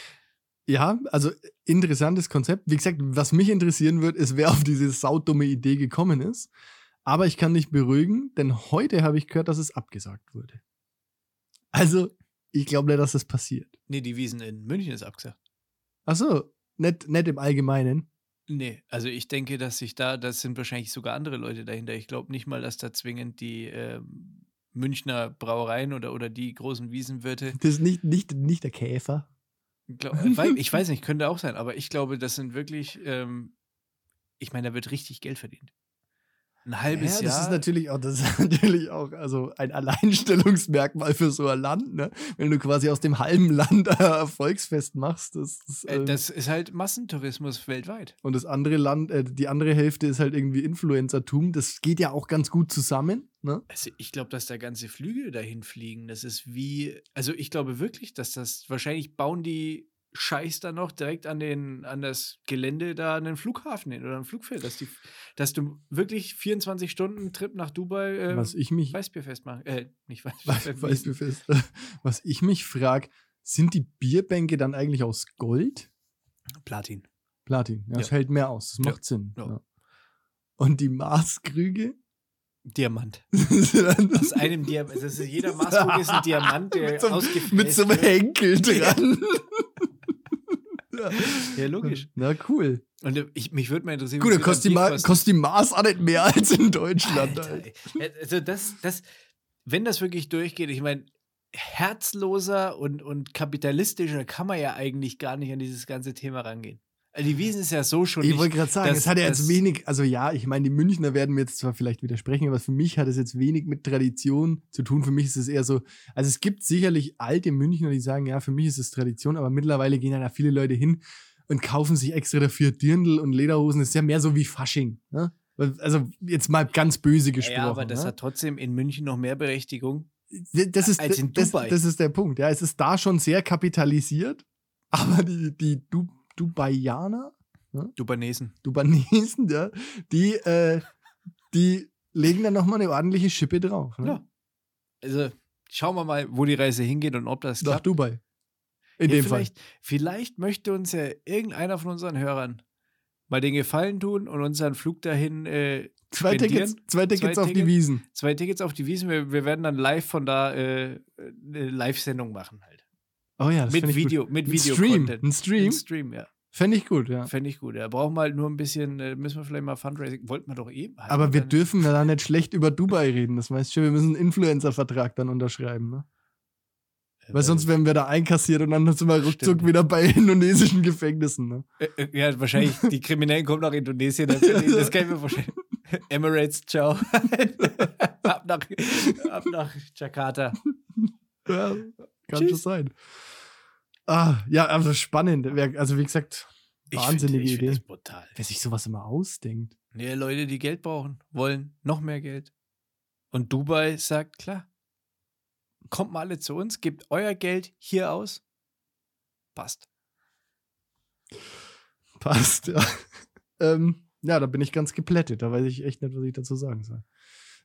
Ja, also interessantes Konzept. Wie gesagt, was mich interessieren wird, ist, wer auf diese saudumme Idee gekommen ist. Aber ich kann dich beruhigen, denn heute habe ich gehört, dass es abgesagt wurde. Also, ich glaube nicht, dass das passiert. Nee, die Wiesen in München ist abgesagt. Achso, nicht, nicht im Allgemeinen. Nee, also ich denke, dass sich da, das sind wahrscheinlich sogar andere Leute dahinter. Ich glaube nicht mal, dass da zwingend die ähm, Münchner Brauereien oder, oder die großen Wiesenwirte. Das ist nicht, nicht, nicht der Käfer. Glaub, äh, ich weiß nicht, könnte auch sein, aber ich glaube, das sind wirklich, ähm, ich meine, da wird richtig Geld verdient. Ein halbes ja, das Jahr. ist natürlich auch, das ist natürlich auch also ein Alleinstellungsmerkmal für so ein Land, ne? Wenn du quasi aus dem halben Land ein Erfolgsfest machst. Das, ist, äh, ähm, das ist halt Massentourismus weltweit. und das andere Land, äh, die andere Hälfte ist halt irgendwie Influencertum. Das geht ja auch ganz gut zusammen, ne? Also ich glaube, dass da ganze Flüge dahin fliegen. Das ist wie, also ich glaube wirklich, dass das, wahrscheinlich bauen die Scheiß da noch direkt an, den, an das Gelände da einen Flughafen hin oder ein Flugfeld, dass, die, dass du wirklich 24 Stunden Trip nach Dubai äh, Was ich mich, Weißbierfest machen. Äh, nicht weiß, Weißbierfest. weiß, mir fest, was ich mich frage, sind die Bierbänke dann eigentlich aus Gold? Platin. Platin. Ja, das Ja. hält mehr aus. Das Ja. macht Sinn. Ja. Ja. Und die Maßkrüge? Diamant. mit Aus einem Diamant. Das ist, jeder Maßkrug ist ein Diamant, der so, ausgefräst mit so einem. Henkel dran. Ja. Ja, logisch. Na cool. Und äh, ich, mich würde mal interessieren, Gut, kostet die, Ma kostet die Maß auch nicht mehr als in Deutschland. Alter, halt. ey. Also das, das, wenn das wirklich durchgeht, ich meine, herzloser und, und kapitalistischer kann man ja eigentlich gar nicht an dieses ganze Thema rangehen. Also die Wiesen ist ja so schon Ich wollte gerade sagen, das- es hat ja jetzt das- wenig, also ja, ich meine, die Münchner werden mir jetzt zwar vielleicht widersprechen, aber für mich hat es jetzt wenig mit Tradition zu tun. Für mich ist es eher so, also es gibt sicherlich alte Münchner, die sagen, ja, für mich ist es Tradition, aber mittlerweile gehen ja viele Leute hin und kaufen sich extra dafür Dirndl und Lederhosen. Das ist ja mehr so wie Fasching. Ne? Also jetzt mal ganz böse gesprochen. ja, aber das ne? hat trotzdem in München noch mehr Berechtigung. das ist, als in das, Dubai. das ist der Punkt. Ja, es ist da schon sehr kapitalisiert, aber die, die du, Dubaianer, Dubanesen. Dubanesen, ja, die, äh, die legen dann nochmal eine ordentliche Schippe drauf. Ne? Ja. Also schauen wir mal, wo die Reise hingeht und ob das Nach klappt. Dubai. In Ja, dem Fall. vielleicht, vielleicht möchte uns ja irgendeiner von unseren Hörern mal den Gefallen tun und unseren Flug dahin äh, Zwei. Tickets, zwei Tickets Zwei auf die Tickets. Wiesen. zwei Tickets auf die Wiesen. Wir, wir werden dann live von da äh, eine Live-Sendung machen halt. Oh ja, das mit Video, Gut. mit Ein Video Stream. Content. Ein Stream. Ein Stream, ja. Fände ich gut, ja. Fände ich gut. Da brauchen wir halt nur ein bisschen, äh, müssen wir vielleicht mal Fundraising. Wollten wir doch eben. Hatten Aber wir dürfen ja da nicht schlecht über Dubai reden. Das du schon, wir müssen einen Influencer-Vertrag dann unterschreiben. Ne? Äh, Weil sonst werden wir da einkassiert und dann sind wir ruckzuck wieder bei indonesischen Gefängnissen. Ne? Äh, ja, wahrscheinlich, die Kriminellen kommen nach Indonesien. Natürlich. Das kann ich mir vorstellen. Emirates, ciao. ab, nach, ab nach Jakarta. Ja, kann Tschüss. schon sein. Ah, ja, also spannend. Also wie gesagt, Ich wahnsinnige find, ich find Idee. das brutal. Wer sich sowas immer ausdenkt. Nee, Leute, die Geld brauchen, wollen noch mehr Geld. Und Dubai sagt, klar, kommt mal alle zu uns, gebt euer Geld hier aus. Passt. Passt, ja. ähm, ja, da bin ich ganz geplättet. Da weiß ich echt nicht, was ich dazu sagen soll.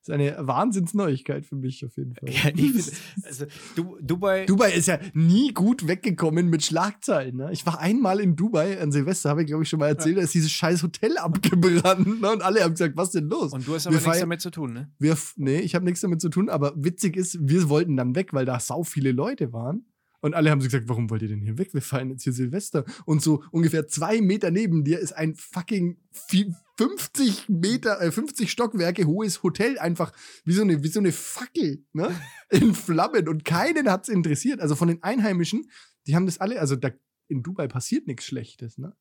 Das ist eine Wahnsinnsneuigkeit für mich auf jeden Fall. Ja, ich also, du, Dubai, Dubai ist ja nie gut weggekommen mit Schlagzeilen. Ne? Ich war einmal in Dubai an Silvester, habe ich glaube ich schon mal erzählt, da ist dieses scheiß Hotel abgebrannt. Ne? Und alle haben gesagt, was denn los? und du hast wir aber nichts feiern- damit zu tun, ne? wir, nee, ich habe nichts damit zu tun, aber witzig ist, wir wollten dann weg, weil da sau viele Leute waren. Und alle haben so gesagt, warum wollt ihr denn hier weg? Wir feiern jetzt hier Silvester. Und so ungefähr zwei Meter neben dir ist ein fucking vi- 50 Meter, äh, 50 Stockwerke hohes Hotel, einfach wie so eine, wie so eine Fackel, ne? In Flammen. Und keinen hat's interessiert. Also von den Einheimischen, die haben das alle, also da in Dubai passiert nichts Schlechtes, ne?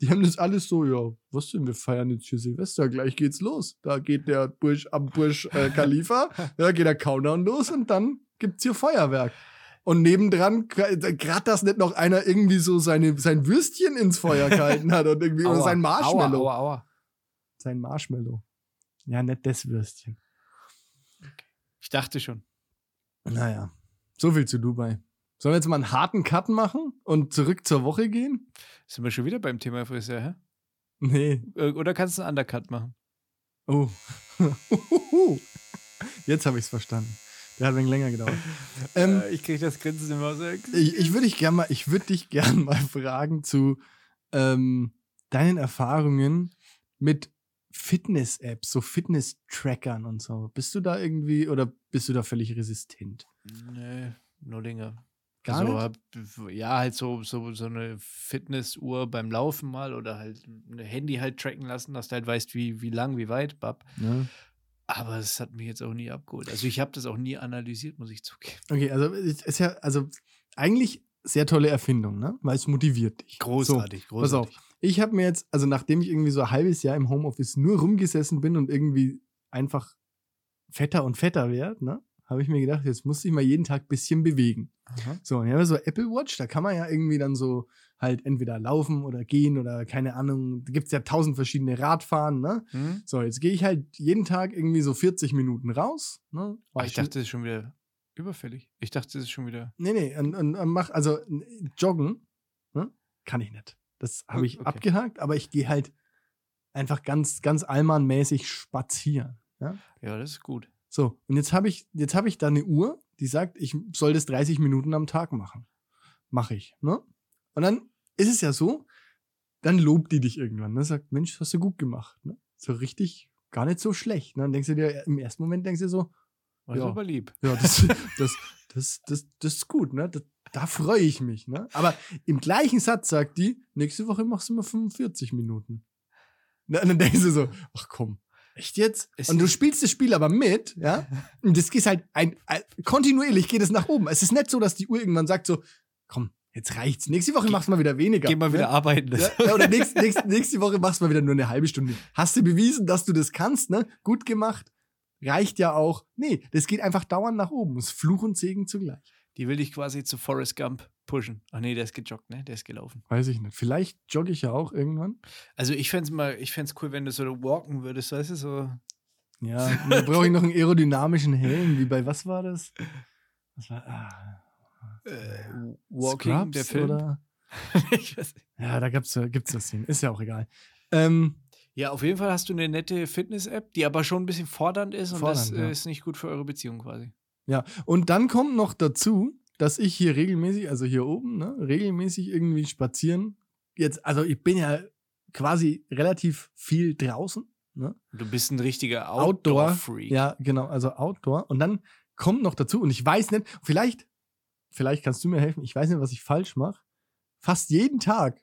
Die haben das alles so, ja, was denn, wir feiern jetzt hier Silvester, gleich geht's los. Da geht der Bursch am Bursch äh, Khalifa, da geht der Countdown los und dann gibt's hier Feuerwerk. Und nebendran, gerade dass nicht noch einer irgendwie so seine, sein Würstchen ins Feuer gehalten hat und irgendwie, oder Aua, sein Marshmallow. Aua, aua, aua. Sein Marshmallow. Ja, nicht das Würstchen. Ich dachte schon. Naja, so viel zu Dubai. Sollen wir jetzt mal einen harten Cut machen und zurück zur Woche gehen? Sind wir schon wieder beim Thema Friseur, hä? Nee. Äh, Oder kannst du einen Undercut machen? Oh. Jetzt habe ich es verstanden. Der hat ein wenig länger gedauert. Ähm, Äh, ich krieg das Grinsen aus. der- ich ich würde dich gerne mal, ich würde dich gern mal fragen zu ähm, deinen Erfahrungen mit Fitness-Apps, so Fitness-Trackern und so. Bist du da irgendwie oder bist du da völlig resistent? Nee, nur Dinge. Gar also, nicht? Ja, halt so, so, so eine Fitnessuhr beim Laufen mal oder halt ein Handy halt tracken lassen, dass du halt weißt, wie, wie lang, wie weit, bab. Ja. Aber es hat mich jetzt auch nie abgeholt. Also ich habe das auch nie analysiert, muss ich zugeben. Okay, also es ist ja, also eigentlich sehr tolle Erfindung, ne? Weil es motiviert dich. Großartig, So, pass auf. großartig. Ich habe mir jetzt, also nachdem ich irgendwie so ein halbes Jahr im Homeoffice nur rumgesessen bin und irgendwie einfach fetter und fetter werde, ne? Habe ich mir gedacht, jetzt muss ich mal jeden Tag ein bisschen bewegen. Aha. So, und ich habe so Apple Watch, da kann man ja irgendwie dann so halt entweder laufen oder gehen oder keine Ahnung. Da gibt es ja tausend verschiedene Radfahren, ne? Hm? So, jetzt gehe ich halt jeden Tag irgendwie so 40 Minuten raus. Ne? Ach, ich dachte, das ist schon wieder überfällig. Ich dachte, das ist schon wieder. Nee, nee, und, und, und mach, also joggen, ne? kann ich nicht. Das habe ich Okay. abgehakt, aber ich gehe halt einfach ganz, ganz allmannmäßig spazieren. Ja? Ja, das ist gut. So, und jetzt habe ich, jetzt habe ich da eine Uhr, die sagt, ich soll das 30 Minuten am Tag machen. Mache ich, ne? Und dann ist es ja so, dann lobt die dich irgendwann, ne? Sagt, Mensch, hast du gut gemacht, ne? So richtig, gar nicht so schlecht. Ne? Dann denkst du dir, im ersten Moment denkst du dir so, War Ja. aber lieb. ja, das, das, das, das, das ist gut, ne? Das, da freue ich mich, ne? Aber im gleichen Satz sagt die, nächste Woche machst du mal 45 Minuten. Ne? Und dann denkst du so, ach komm, echt jetzt? Es und du spielst das Spiel aber mit, ja? Und das geht halt ein, ein kontinuierlich geht es nach oben. Es ist nicht so, dass die Uhr irgendwann sagt so, komm, jetzt reicht's. Nächste Woche machst du mal wieder weniger. Geh mal ne? wieder arbeiten. Ja, oder nächste, nächste, nächste Woche machst du mal wieder nur eine halbe Stunde. Hast du bewiesen, dass du das kannst, ne? Gut gemacht. Reicht ja auch. Nee, das geht einfach dauernd nach oben. Es ist Fluch und Segen zugleich. Die will dich quasi zu Forrest Gump pushen. Ach nee, der ist gejoggt, ne? Der ist gelaufen. Weiß ich nicht. Vielleicht jogge ich ja auch irgendwann. Also ich fände es mal, ich fänd's cool, wenn du so walken würdest, weißt du, so. Ja, da brauche ich noch einen aerodynamischen Helm. Wie bei was war das? Was war, ah, Äh, walking, Scrubs der Film. Oder? ich weiß nicht. Ja, da gibt's, gibt's das Szenen. Ist ja auch egal. Ähm, Ja, auf jeden Fall hast du eine nette Fitness-App, die aber schon ein bisschen fordernd ist und das Fordernd, ja. äh, ist nicht gut für eure Beziehung quasi. Ja, und dann kommt noch dazu, dass ich hier regelmäßig, also hier oben, ne, regelmäßig irgendwie spazieren. Jetzt, also ich bin ja quasi relativ viel draußen, ne? Du bist ein richtiger Outdoor. Outdoor-Freak. Ja, genau, also Outdoor. Und dann kommt noch dazu, und ich weiß nicht, vielleicht, vielleicht kannst du mir helfen, ich weiß nicht, was ich falsch mache. Fast jeden Tag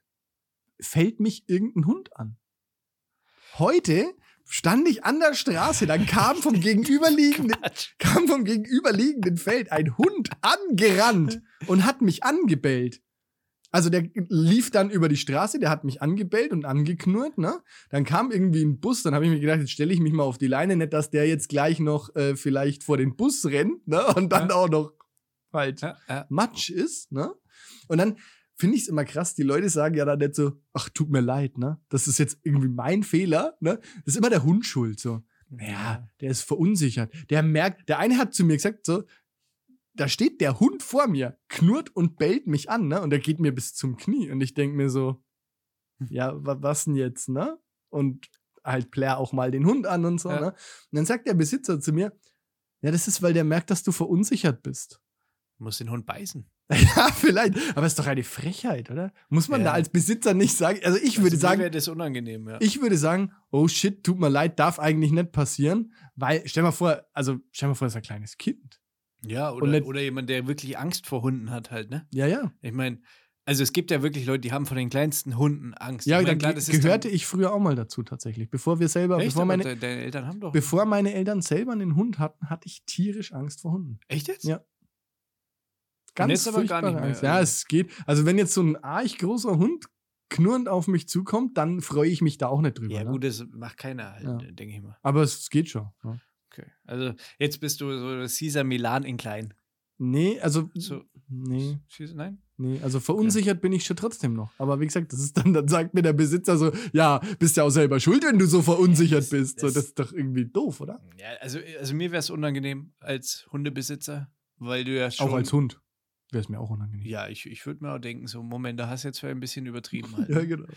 fällt mich irgendein Hund an. Heute stand ich an der Straße, dann kam vom gegenüberliegenden, kam vom gegenüberliegenden Feld ein Hund angerannt und hat mich angebellt. Also der lief dann über die Straße, der hat mich angebellt und angeknurrt, ne? Dann kam irgendwie ein Bus, dann habe ich mir gedacht, jetzt stelle ich mich mal auf die Leine, nicht, dass der jetzt gleich noch äh, vielleicht vor den Bus rennt, ne? Und dann Ja. auch noch halt Ja, ja. Matsch ist, ne? Und dann finde ich es immer krass, die Leute sagen ja dann nicht so, ach, tut mir leid, ne? Das ist jetzt irgendwie mein Fehler, ne? Das ist immer der Hund schuld, so. Ja, der ist verunsichert. Der merkt, der eine hat zu mir gesagt, so, da steht der Hund vor mir, knurrt und bellt mich an, ne? Und der geht mir bis zum Knie. Und ich denk mir so, ja, wa was denn jetzt, ne? Und halt plär auch mal den Hund an und so, Ja. ne? Und dann sagt der Besitzer zu mir, ja, das ist, weil der merkt, dass du verunsichert bist. Du musst den Hund beißen. Ja, vielleicht. Aber ist doch eine Frechheit, oder? Muss man Ja. da als Besitzer nicht sagen? Also ich würde also, sagen, Mir wäre das unangenehm, ja. ich würde sagen, oh shit, tut mir leid, darf eigentlich nicht passieren, weil, stell mal vor, also stell mal vor, das ist ein kleines Kind. ja, oder, nicht- oder jemand, der wirklich Angst vor Hunden hat, halt, ne? Ja, ja. Ich meine, also es gibt ja wirklich Leute, die haben vor den kleinsten Hunden Angst. Ja, ich mein, klar, gehörte ich früher auch mal dazu tatsächlich. Bevor wir selber, Echt? bevor meine, de- deine Eltern haben doch. bevor meine Eltern selber einen Hund hatten, hatte ich tierisch Angst vor Hunden. Echt jetzt? Ja. Ganz jetzt aber gar nicht mehr, Angst. Ja, es geht. Also wenn jetzt so ein arg großer Hund knurrend auf mich zukommt, dann freue ich mich da auch nicht drüber. Ja, ne? gut, das macht keiner halt, Ja. denke ich mal. Aber es geht schon. Ja. Okay. Also jetzt bist du so Caesar Milan in klein. Nee, also So, nee, Caesar- nein? nee, also verunsichert bin ich schon trotzdem noch. Aber wie gesagt, das ist dann, dann sagt mir der Besitzer so, ja, bist ja auch selber schuld, wenn du so verunsichert das- bist. So, das- das ist doch irgendwie doof, oder? Ja, also, also mir wäre es unangenehm als Hundebesitzer, weil du ja schon. Auch als Hund wäre es mir auch unangenehm. Ja, ich, ich würde mir auch denken, so, Moment, da hast du jetzt vielleicht ein bisschen übertrieben halt. Ja, genau.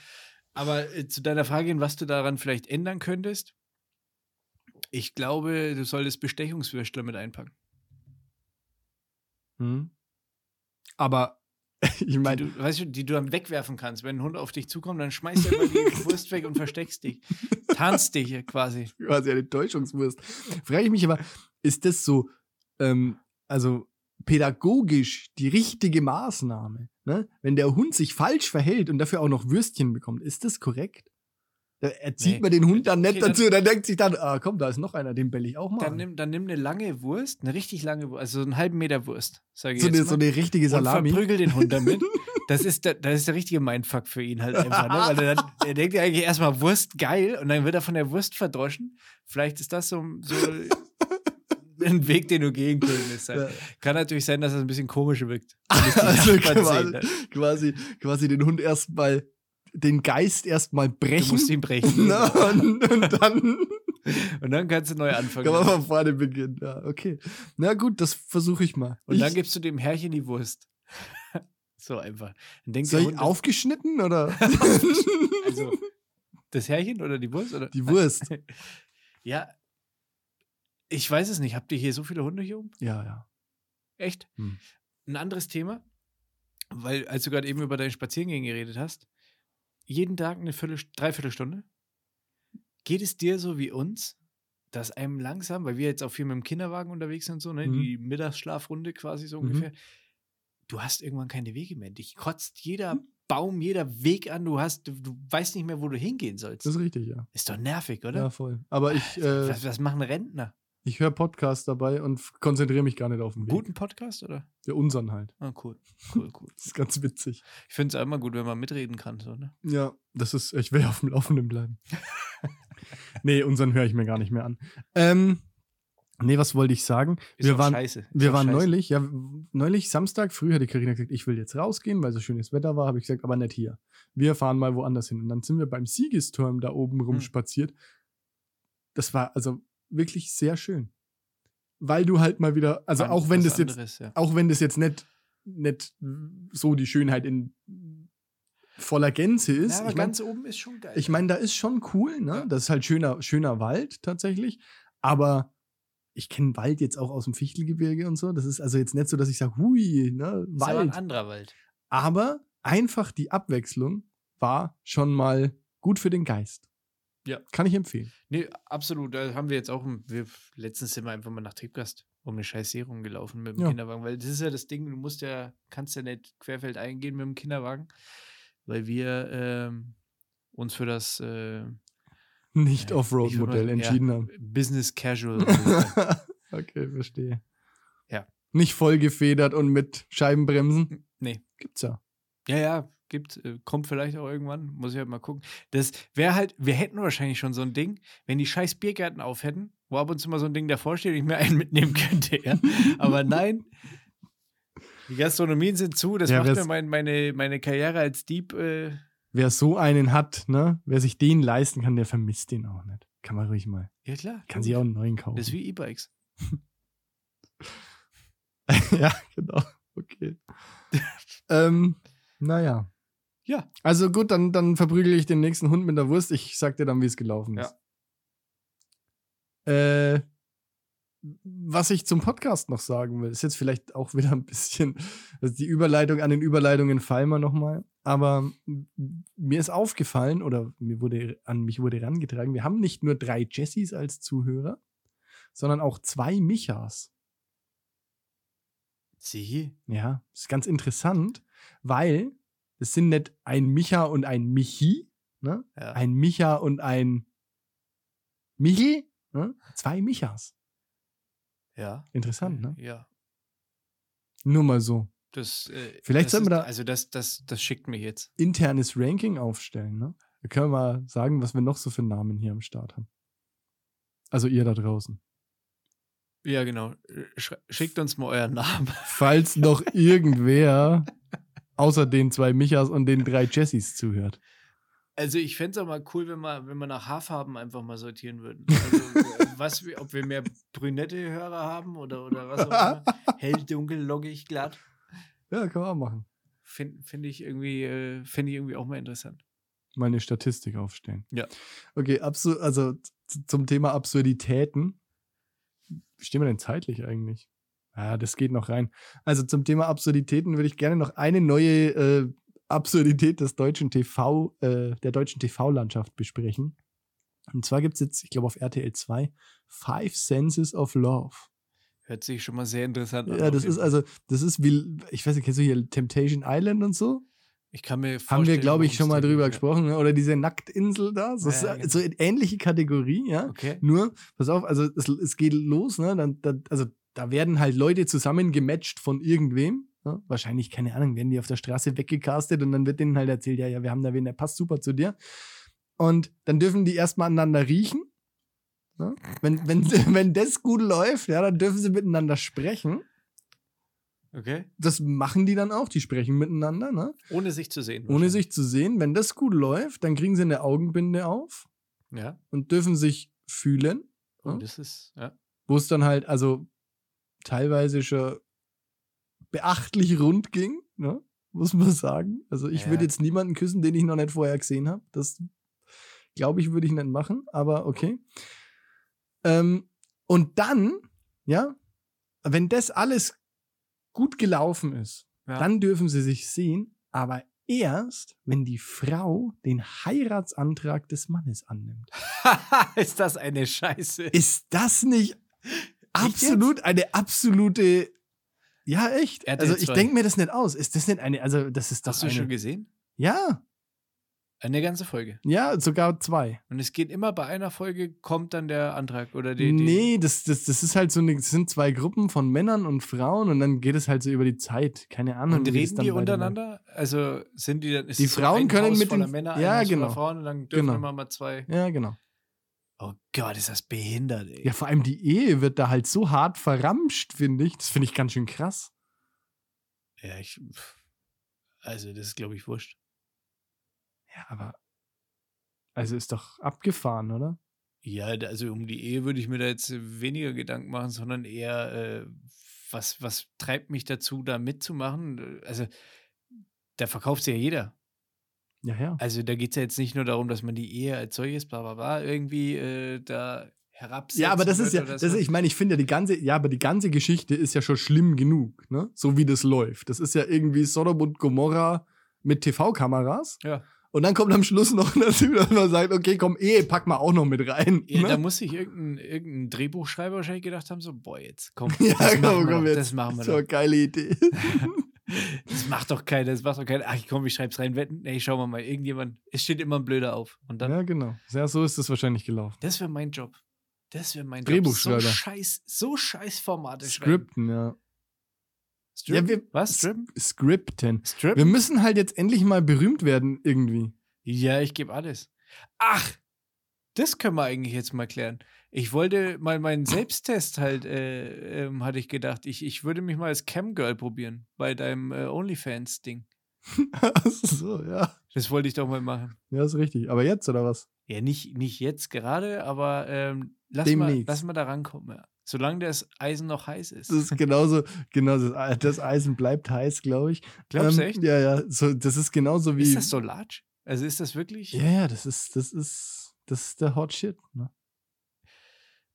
Aber äh, zu deiner Frage, was du daran vielleicht ändern könntest, ich glaube, du solltest Bestechungswürstler mit einpacken. Hm. Aber ich Die meine, du, weißt du, die du dann wegwerfen kannst. Wenn ein Hund auf dich zukommt, dann schmeißt er die Wurst weg und versteckst dich. Tanzt dich quasi. quasi eine Täuschungswurst. Frage ich mich aber, ist das so, ähm, also pädagogisch die richtige Maßnahme. Ne? Wenn der Hund sich falsch verhält und dafür auch noch Würstchen bekommt, ist das korrekt? Da erzieht Nee. man den Hund dann nicht Okay, dann- dazu, dann denkt sich dann, ah komm, da ist noch einer, den bell ich auch mal. Dann an. nimm, dann nimm eine lange Wurst, eine richtig lange Wurst, also so einen halben Meter Wurst, sage ich so, jetzt eine, mal. so eine richtige und Salami. verprügel den Hund damit. Das ist, der, das ist der richtige Mindfuck für ihn halt einfach. Ne? Weil er, dann, er denkt ja eigentlich erstmal Wurst geil und dann wird er von der Wurst verdroschen. Vielleicht ist das so, so ein Weg, den du gehen könntest. Ja. Kann natürlich sein, dass das ein bisschen komisch wirkt. Also quasi, ne? quasi, quasi den Hund erstmal, den Geist erstmal Du brechen. musst ihn brechen. Na, und, und dann Und dann kannst du neu anfangen. kann man von vorne beginnen. Ja, okay. Na gut, das versuche ich mal. Und dann ich, gibst du dem Herrchen die Wurst. so einfach. Dann denkt soll der ich Hund, aufgeschnitten oder? Also, das Herrchen oder die Wurst? Oder? Die Wurst. Ja. Ich weiß es nicht. Habt ihr hier so viele Hunde hier oben? Ja, ja. Echt? Hm. Ein anderes Thema, weil als du gerade eben über deine Spaziergänge geredet hast, jeden Tag eine Viertel, Dreiviertelstunde. Geht es dir so wie uns, dass einem langsam, weil wir jetzt auch viel mit dem Kinderwagen unterwegs sind, so, ne, Mhm. die Mittagsschlafrunde quasi so Mhm. ungefähr, du hast irgendwann keine Wege mehr. Dich kotzt jeder Hm. Baum, jeder Weg an, du hast, du, du weißt nicht mehr, wo du hingehen sollst. Das ist richtig, ja. ist doch nervig, oder? Ja, voll. Aber ich, äh, was, was machen Rentner? Ich höre Podcasts dabei und konzentriere mich gar nicht auf den Weg. Guten Podcast, oder? Ja, unseren halt. Ah, cool. Cool, cool. Das ist ganz witzig. Ich finde es einmal gut, wenn man mitreden kann, so, ne? Ja, das ist, ich will auf dem Laufenden bleiben. nee, unseren höre ich mir gar nicht mehr an. Ähm, nee, was wollte ich sagen? Ist wir waren, scheiße. Wir waren scheiße. neulich, ja, neulich Samstag früh hatte Karina gesagt, ich will jetzt rausgehen, weil so schönes Wetter war, habe ich gesagt, aber nicht hier. Wir fahren mal woanders hin. Und dann sind wir beim Siegesturm da oben Hm. rumspaziert. Das war also wirklich sehr schön. Weil du halt mal wieder, also auch wenn das jetzt, anderes, ja. auch wenn das jetzt nicht, nicht so die Schönheit in voller Gänze ist. Ja, aber ich meine, ganz oben ist schon geil. ich mein, da ist schon cool, ne? Ja. Das ist halt schöner, schöner Wald tatsächlich. Aber ich kenne Wald jetzt auch aus dem Fichtelgebirge und so. Das ist also jetzt nicht so, dass ich sage, hui, ne, ist aber ein Wald. anderer Wald. Aber einfach die Abwechslung war schon mal gut für den Geist. Ja. Kann ich empfehlen. Nee, absolut. Da haben wir jetzt auch, im- wir, letztens sind wir einfach mal nach Triebgast um eine scheiß Serum gelaufen mit dem Ja. Kinderwagen, weil das ist ja das Ding, du musst ja, kannst ja nicht querfeld eingehen mit dem Kinderwagen, weil wir ähm, uns für das äh, Nicht Ja, Offroad-Modell ich würd mal- entschieden ja, haben. Business Casual. äh, okay, verstehe. Ja. Nicht voll gefedert und mit Scheibenbremsen. nee. Gibt's ja. Ja, ja, gibt, äh, kommt vielleicht auch irgendwann, muss ich halt mal gucken. Das wäre halt, wir hätten wahrscheinlich schon so ein Ding, wenn die scheiß Biergärten auf hätten, wo ab und zu mal so ein Ding davor steht ich mir einen mitnehmen könnte, ja. Aber nein, die Gastronomien sind zu, das Ja, macht mir mein, meine, meine Karriere als Dieb, äh, Wer so einen hat, ne, wer sich den leisten kann, der vermisst den auch nicht. Kann man ruhig mal. ja klar. Kann sich auch einen neuen kaufen. Das ist wie E-Bikes. ja, genau. Okay. ähm, naja. Ja. Also gut, dann, dann verprügel ich den nächsten Hund mit der Wurst. Ich sag dir dann, wie es gelaufen ist. Äh, was ich zum Podcast noch sagen will, ist jetzt vielleicht auch wieder ein bisschen, also die Überleitung an den Überleitungen fallen wir nochmal. Aber mir ist aufgefallen, oder mir wurde, an mich wurde herangetragen, wir haben nicht nur drei Jessies als Zuhörer, sondern auch zwei Michas. Sie? Ja, ist ganz interessant, weil es sind nicht ein Micha und ein Michi, ne? Ja. Ein Micha und ein Michi, ne? Zwei Michas. ja. Interessant, ne? Ja. Nur mal so. Das, äh, Vielleicht das sollten wir da- Also, das, das, das schickt mich jetzt. Internes Ranking aufstellen, ne? Wir können mal sagen, was wir noch so für Namen hier am Start haben. Also ihr da draußen. Ja, genau. Sch schickt uns mal euren Namen. Falls noch irgendwer außer den zwei Michas und den drei Jessies zuhört. Also ich fände es auch mal cool, wenn wir, wenn wir nach Haarfarben einfach mal sortieren würden. Also, was ob wir mehr brünette Hörer haben oder, oder was auch immer. Hell, dunkel, lockig, glatt. Ja, kann man auch machen. Finde find ich, irgendwie, äh, find ich irgendwie auch mal interessant. Mal eine Statistik aufstellen. Ja. Okay, also zum Thema Absurditäten. Wie stehen wir denn zeitlich eigentlich? Ah, das geht noch rein. Also zum Thema Absurditäten würde ich gerne noch eine neue äh, Absurdität des deutschen TV, äh, der deutschen TV-Landschaft besprechen. Und zwar gibt es jetzt, ich glaube, auf RTL 2 Five Senses of Love. Hört sich schon mal sehr interessant an. Ja, das ist also, das ist wie, ich weiß nicht, kennst du hier Temptation Island und so? Ich kann mir Haben wir, vorstellen, glaube ich, schon mal drüber geht, gesprochen. Ne? Oder diese Nacktinsel da. So, Ja, ja, so, genau. so ähnliche Kategorie, ja. Ja. Okay. Nur, pass auf, also es, es geht los, ne? Dann, dann, also da werden halt Leute zusammen gematcht von irgendwem. Ne? Wahrscheinlich, keine Ahnung, werden die auf der Straße weggecastet und dann wird denen halt erzählt, ja, ja, wir haben da wen, der passt super zu dir. Und dann dürfen die erstmal aneinander riechen. Ne? Wenn, wenn, wenn das gut läuft, ja, dann dürfen sie miteinander sprechen. Okay. Das machen die dann auch, die sprechen miteinander, ne? Ohne sich zu sehen. ohne sich zu sehen. Wenn das gut läuft, dann kriegen sie eine Augenbinde auf Ja. und dürfen sich fühlen. Ja. Und das ist, ja. wo es dann halt also teilweise schon beachtlich rund ging, ne? muss man sagen. Also ich Ja. würde jetzt niemanden küssen, den ich noch nicht vorher gesehen habe. Das glaube ich, würde ich nicht machen, aber okay. Ähm, und dann, ja, wenn das alles gut gelaufen ist, Ja. dann dürfen sie sich sehen, aber erst, wenn die Frau den Heiratsantrag des Mannes annimmt. ist das eine Scheiße? Ist das nicht absolut eine absolute. Ja, echt. RTL Also ich 2. denke mir das nicht aus. Ist das nicht eine. Also, das ist doch Hast du eine. schon gesehen? ja, Eine ganze Folge. ja, sogar zwei. Und es geht immer bei einer Folge, kommt dann der Antrag oder die. die nee, das, das, das ist halt so eine. Das sind zwei Gruppen von Männern und Frauen und dann geht es halt so über die Zeit. Keine Ahnung. Und das reden die untereinander? Also sind die dann. Die so Frauen ein können Haus mit den- Männer, ja, genau. Frauen und dann dürfen Genau. immer mal zwei. Ja, genau. Oh Gott, ist das behindert, ey. Ja, vor allem die Ehe wird da halt so hart verramscht, finde ich. Das finde ich ganz schön krass. Ja, ich. Also, das ist, glaube ich, wurscht. Ja, aber. Also ist doch abgefahren, oder? Ja, also um die Ehe würde ich mir da jetzt weniger Gedanken machen, sondern eher, äh, was, was treibt mich dazu, da mitzumachen? Also, da verkauft sie ja jeder. Ja, ja. Also, da geht es ja jetzt nicht nur darum, dass man die Ehe als solches, bla bla bla, irgendwie äh, da herabsetzt. Ja, aber das ist ja, das ist, ich meine, ich finde ja die ganze, ja, aber die ganze Geschichte ist ja schon schlimm genug, ne? So wie das läuft. Das ist ja irgendwie Sodom und Gomorra mit TV-Kameras. Ja. Und dann kommt am Schluss noch dazu, dass man sagt, okay, komm, Ehe, pack mal auch noch mit rein. Ja, ne? da muss sich irgendein, irgendein Drehbuchschreiber wahrscheinlich gedacht haben: so, boah, jetzt komm, ja, das, komm, machen wir komm doch, jetzt. das machen wir so doch. eine geile Idee. Das macht doch keiner, das macht doch keiner. Ach komm, ich schreib's rein, wetten. Nee, schauen wir mal, irgendjemand, es steht immer ein Blöder auf. Und dann, ja, genau. Ja, so ist das wahrscheinlich gelaufen. das wäre mein Job. Das wäre mein Job. So scheiß, so scheiß Formate Skripten, ja. Strippen. Ja, wir- Was? Strippen? Skripten. Strippen? Wir müssen halt jetzt endlich mal berühmt werden, irgendwie. Ja, ich gebe alles. Ach, das können wir eigentlich jetzt mal klären. Ich wollte mal meinen Selbsttest halt, äh, ähm, hatte ich gedacht, ich, ich würde mich mal als Camgirl probieren bei deinem äh, OnlyFans-Ding. so, ja. Das wollte ich doch mal machen. Ja, ist richtig. Aber jetzt, oder was? Ja, nicht, nicht jetzt gerade, aber ähm, lass, mal, lass mal da rankommen. Ja. Solange das Eisen noch heiß ist. Das ist genauso, genau, das, das Eisen bleibt heiß, glaube ich. Glaubst du Ähm, echt? Ja, ja. So, das ist genauso wie. Ist das so large? Also ist das wirklich? Ja, ja, das ist, das ist, das ist der Hot Shit. Ne?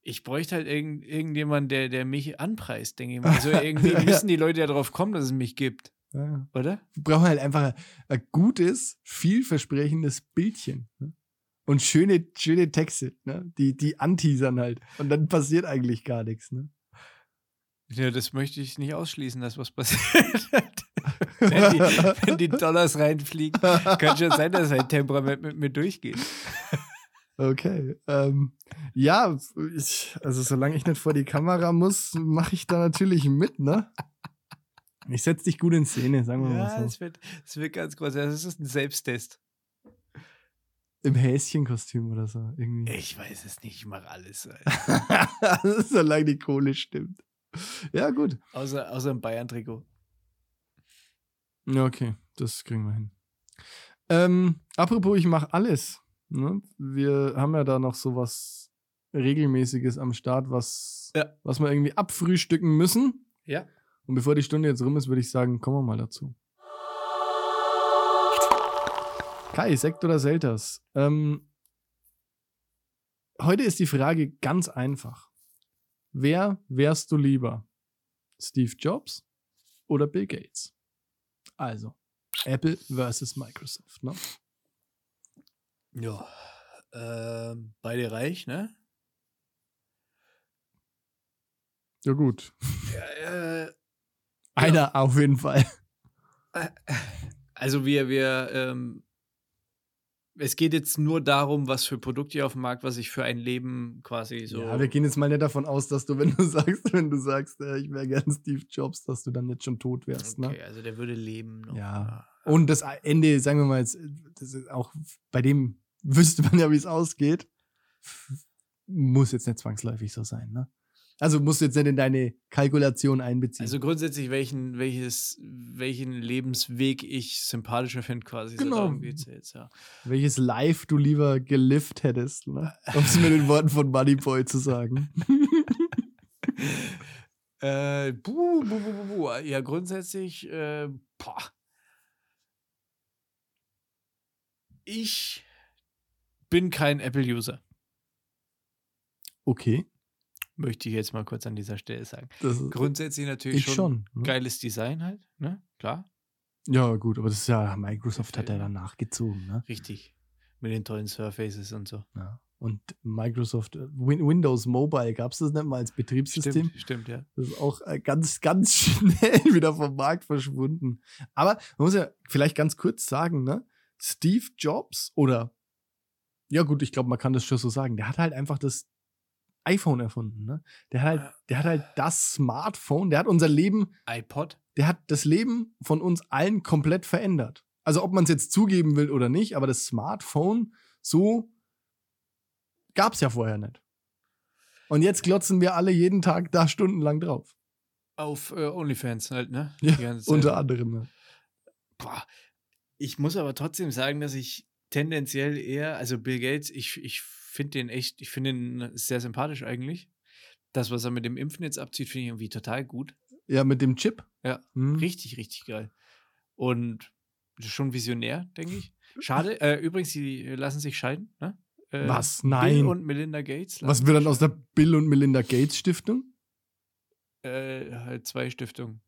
Ich bräuchte halt irgend, irgendjemanden, der, der mich anpreist, denke ich mal. Also irgendwie Ja, müssen die Leute ja darauf kommen, dass es mich gibt, Ja, oder? Wir brauchen halt einfach ein, ein gutes, vielversprechendes Bildchen. Ne? Und schöne, schöne Texte, ne? die, die anteasern halt. Und dann passiert eigentlich gar nichts. Ne? Ja, das möchte ich nicht ausschließen, dass was passiert. wenn, die, wenn die Dollars reinfliegen, kann schon sein, dass sein Temperament mit mir durchgeht. Okay. Ähm, ja, ich, also solange ich nicht vor die Kamera muss, mache ich da natürlich mit, ne? Ich setze dich gut in Szene, sagen wir Ja, mal so. es wird, es wird ganz groß. Das ist ein Selbsttest. Im Häschenkostüm oder so. Irgendwie. Ich weiß es nicht, ich mache alles. Alter. solange die Kohle stimmt. Ja, gut. Außer, außer im Bayern-Trikot. Ja, okay. Das kriegen wir hin. Ähm, apropos, ich mache alles. Ne? Wir haben ja da noch sowas Regelmäßiges am Start, was, Ja. was wir irgendwie abfrühstücken müssen. Ja. Und bevor die Stunde jetzt rum ist, würde ich sagen, kommen wir mal dazu. Kai, Sekt oder Selters? Ähm, heute ist die Frage ganz einfach. Wer wärst du lieber? Steve Jobs oder Bill Gates? Also, Apple versus Microsoft, ne? Ja. Ähm, beide reich, ne? Ja, gut. Äh, Einer auf jeden Fall. also wir, wir, ähm, es geht jetzt nur darum, was für Produkte ihr auf dem Markt, was ich für ein Leben quasi so. Ja, wir gehen jetzt mal nicht davon aus, dass du, wenn du sagst, wenn du sagst, äh, ich wäre gern Steve Jobs, dass du dann jetzt schon tot wärst, okay, ne? also der würde leben noch. Ja. Und das Ende, sagen wir mal jetzt, das ist auch bei dem wüsste man ja, wie es ausgeht. Muss jetzt nicht zwangsläufig so sein, ne? Also musst du jetzt nicht in deine Kalkulation einbeziehen. Also grundsätzlich, welchen, welches, welchen Lebensweg ich sympathischer finde, quasi. Genau. So darum geht's jetzt, ja. Welches Live du lieber gelift hättest, ne? Um es mit den Worten von Moneyboy zu sagen. Äh, buh, buh, buh, buh, buh. Ja, grundsätzlich, äh, boah. Ich bin kein Apple-User, Okay. möchte ich jetzt mal kurz an dieser Stelle sagen. Das Grundsätzlich natürlich ich schon, schon. ne? geiles Design halt, ne? Klar, Ja, gut, aber das ist ja, Microsoft hat ja Ja. dann nachgezogen, ne? richtig. Mit den tollen Surfaces und so. Ja. Und Microsoft, äh, Win Windows Mobile, gab es das nicht mal als Betriebssystem? Stimmt, stimmt, ja. Das ist auch äh, ganz, ganz schnell wieder vom Markt verschwunden. Aber man muss ja vielleicht ganz kurz sagen, ne? Steve Jobs oder ja gut, ich glaube, man kann das schon so sagen. Der hat halt einfach das iPhone erfunden, ne? Der hat halt, der hat halt das Smartphone, der hat unser Leben, iPod? der hat das Leben von uns allen komplett verändert. Also ob man es jetzt zugeben will oder nicht, aber das Smartphone so gab es ja vorher nicht. Und jetzt glotzen wir alle jeden Tag da stundenlang drauf. Auf äh, OnlyFans halt, ne? Ja. Unter anderem. ne? Boah. Ich muss aber trotzdem sagen, dass ich tendenziell eher, also Bill Gates, ich, ich finde den echt, ich finde ihn sehr sympathisch eigentlich. Das, was er mit dem Impfen jetzt abzieht, finde ich irgendwie total gut. Ja, mit dem Chip. Ja, Hm. Richtig, richtig geil. Und schon visionär, denke ich. Schade, äh, übrigens, die lassen sich scheiden, ne? Äh, Was? Bill Nein. und Melinda Gates. Was wird dann aus der Bill und Melinda Gates Stiftung? Äh, halt zwei Stiftungen.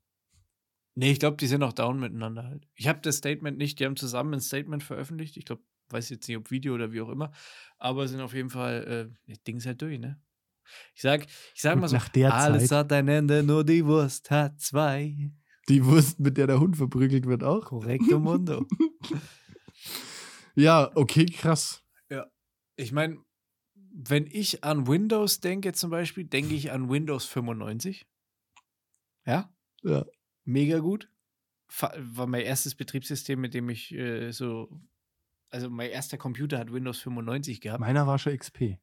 Nee, ich glaube, die sind auch down miteinander halt. Ich habe das Statement nicht, die haben zusammen ein Statement veröffentlicht. Ich glaube, weiß jetzt nicht, ob Video oder wie auch immer, aber sind auf jeden Fall, äh, das Ding ist halt durch, ne? Ich sag, ich sag mal so, alles Zeit. hat ein Ende, nur die Wurst hat zwei. Die Wurst, mit der der Hund verprügelt wird, auch. Korrekto Mundo. Ja, okay, krass. ich meine, wenn ich an Windows denke zum Beispiel, denke ich an Windows 95. Ja? Ja. Mega gut. War mein erstes Betriebssystem, mit dem ich äh, so. Also mein erster Computer hat Windows 95 gehabt. Meiner war schon XP.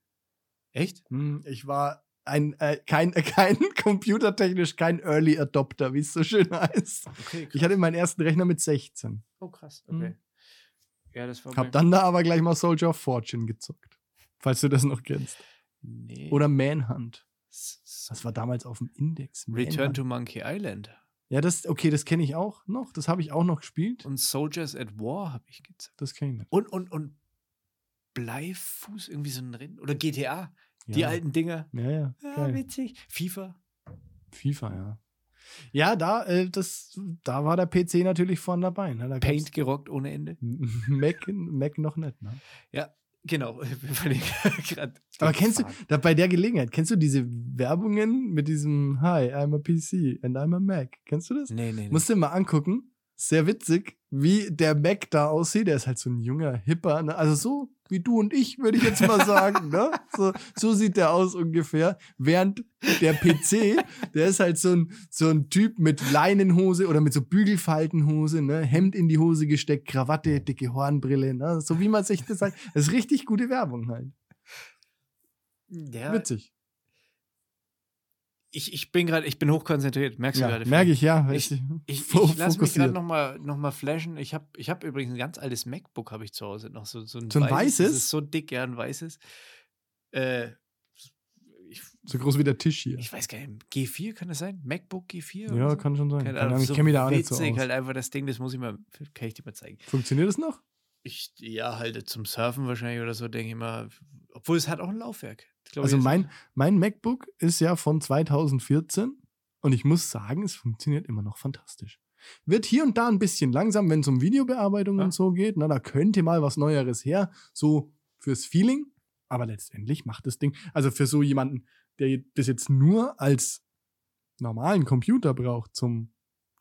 Echt? Hm, Ich war ein, äh, kein, äh, kein computertechnisch kein Early Adopter, wie es so schön heißt. Okay. Ich hatte meinen ersten Rechner mit 16. oh, krass. Hm. Okay. Ja, das war Hab dann da aber gleich mal Soldier of Fortune gezockt. Falls du das noch kennst. Nee. Oder Manhunt. Das war damals auf dem Index. Return Manhunt. to Monkey Island. Ja, das, okay, das kenne ich auch noch. Das habe ich auch noch gespielt. Und Soldiers at War habe ich gezockt. Das kenne ich nicht. Und, und, und Bleifuß, irgendwie so ein Rennen. Oder GTA. Die Ja. alten Dinger. Ja, ja. Ja, geil. witzig. FIFA. FIFA, ja. Ja, da, äh, das, da war der PC natürlich vorne dabei. Ne? Paint gerockt ohne Ende. Mac, Mac noch nicht. Ne? Genau. Aber kennst du, da, bei der Gelegenheit, kennst du diese Werbungen mit diesem Hi, I'm a PC and I'm a Mac? Kennst du das? Nee, nee, nee. Musst du dir mal angucken. Sehr witzig, wie der Mac da aussieht. Der ist halt so ein junger, hipper, ne? also so wie du und ich, würde ich jetzt mal sagen. ne? so, so sieht der aus ungefähr. Während der PC, der ist halt so ein, so ein Typ mit Leinenhose oder mit so Bügelfaltenhose, ne? Hemd in die Hose gesteckt, Krawatte, dicke Hornbrille, ne? so wie man sich das sagt. Das ist richtig gute Werbung halt. ja, Witzig. Ich, ich bin gerade, ich bin hochkonzentriert. Merkst du Ja, gerade? merke ich, ja. Ich- Ich, Ich, ich lasse mich gerade nochmal noch mal flashen. Ich habe ich hab übrigens ein ganz altes MacBook habe ich zu Hause noch. So, so ein, So ein Das weißes? ist so dick, ja, ein weißes. Äh, ich, So groß wie der Tisch hier. ich weiß gar nicht, G4 kann das sein? MacBook G4? oder Ja, so? kann schon sein. Keine Ahnung, ich so kenne mich da auch nicht so aus. halt einfach das Ding, das muss ich mal, kann ich dir mal zeigen. Funktioniert das noch? Ich, ja, halt zum Surfen wahrscheinlich oder so, denke ich mal. Obwohl es hat auch ein Laufwerk. Also mein, mein MacBook ist ja von 2014 und ich muss sagen, es funktioniert immer noch fantastisch. Wird hier und da ein bisschen langsam, wenn es um Videobearbeitung Ja. und so geht. Na, da könnte mal was Neueres her, so fürs Feeling. Aber letztendlich macht das Ding, also für so jemanden, der das jetzt nur als normalen Computer braucht zum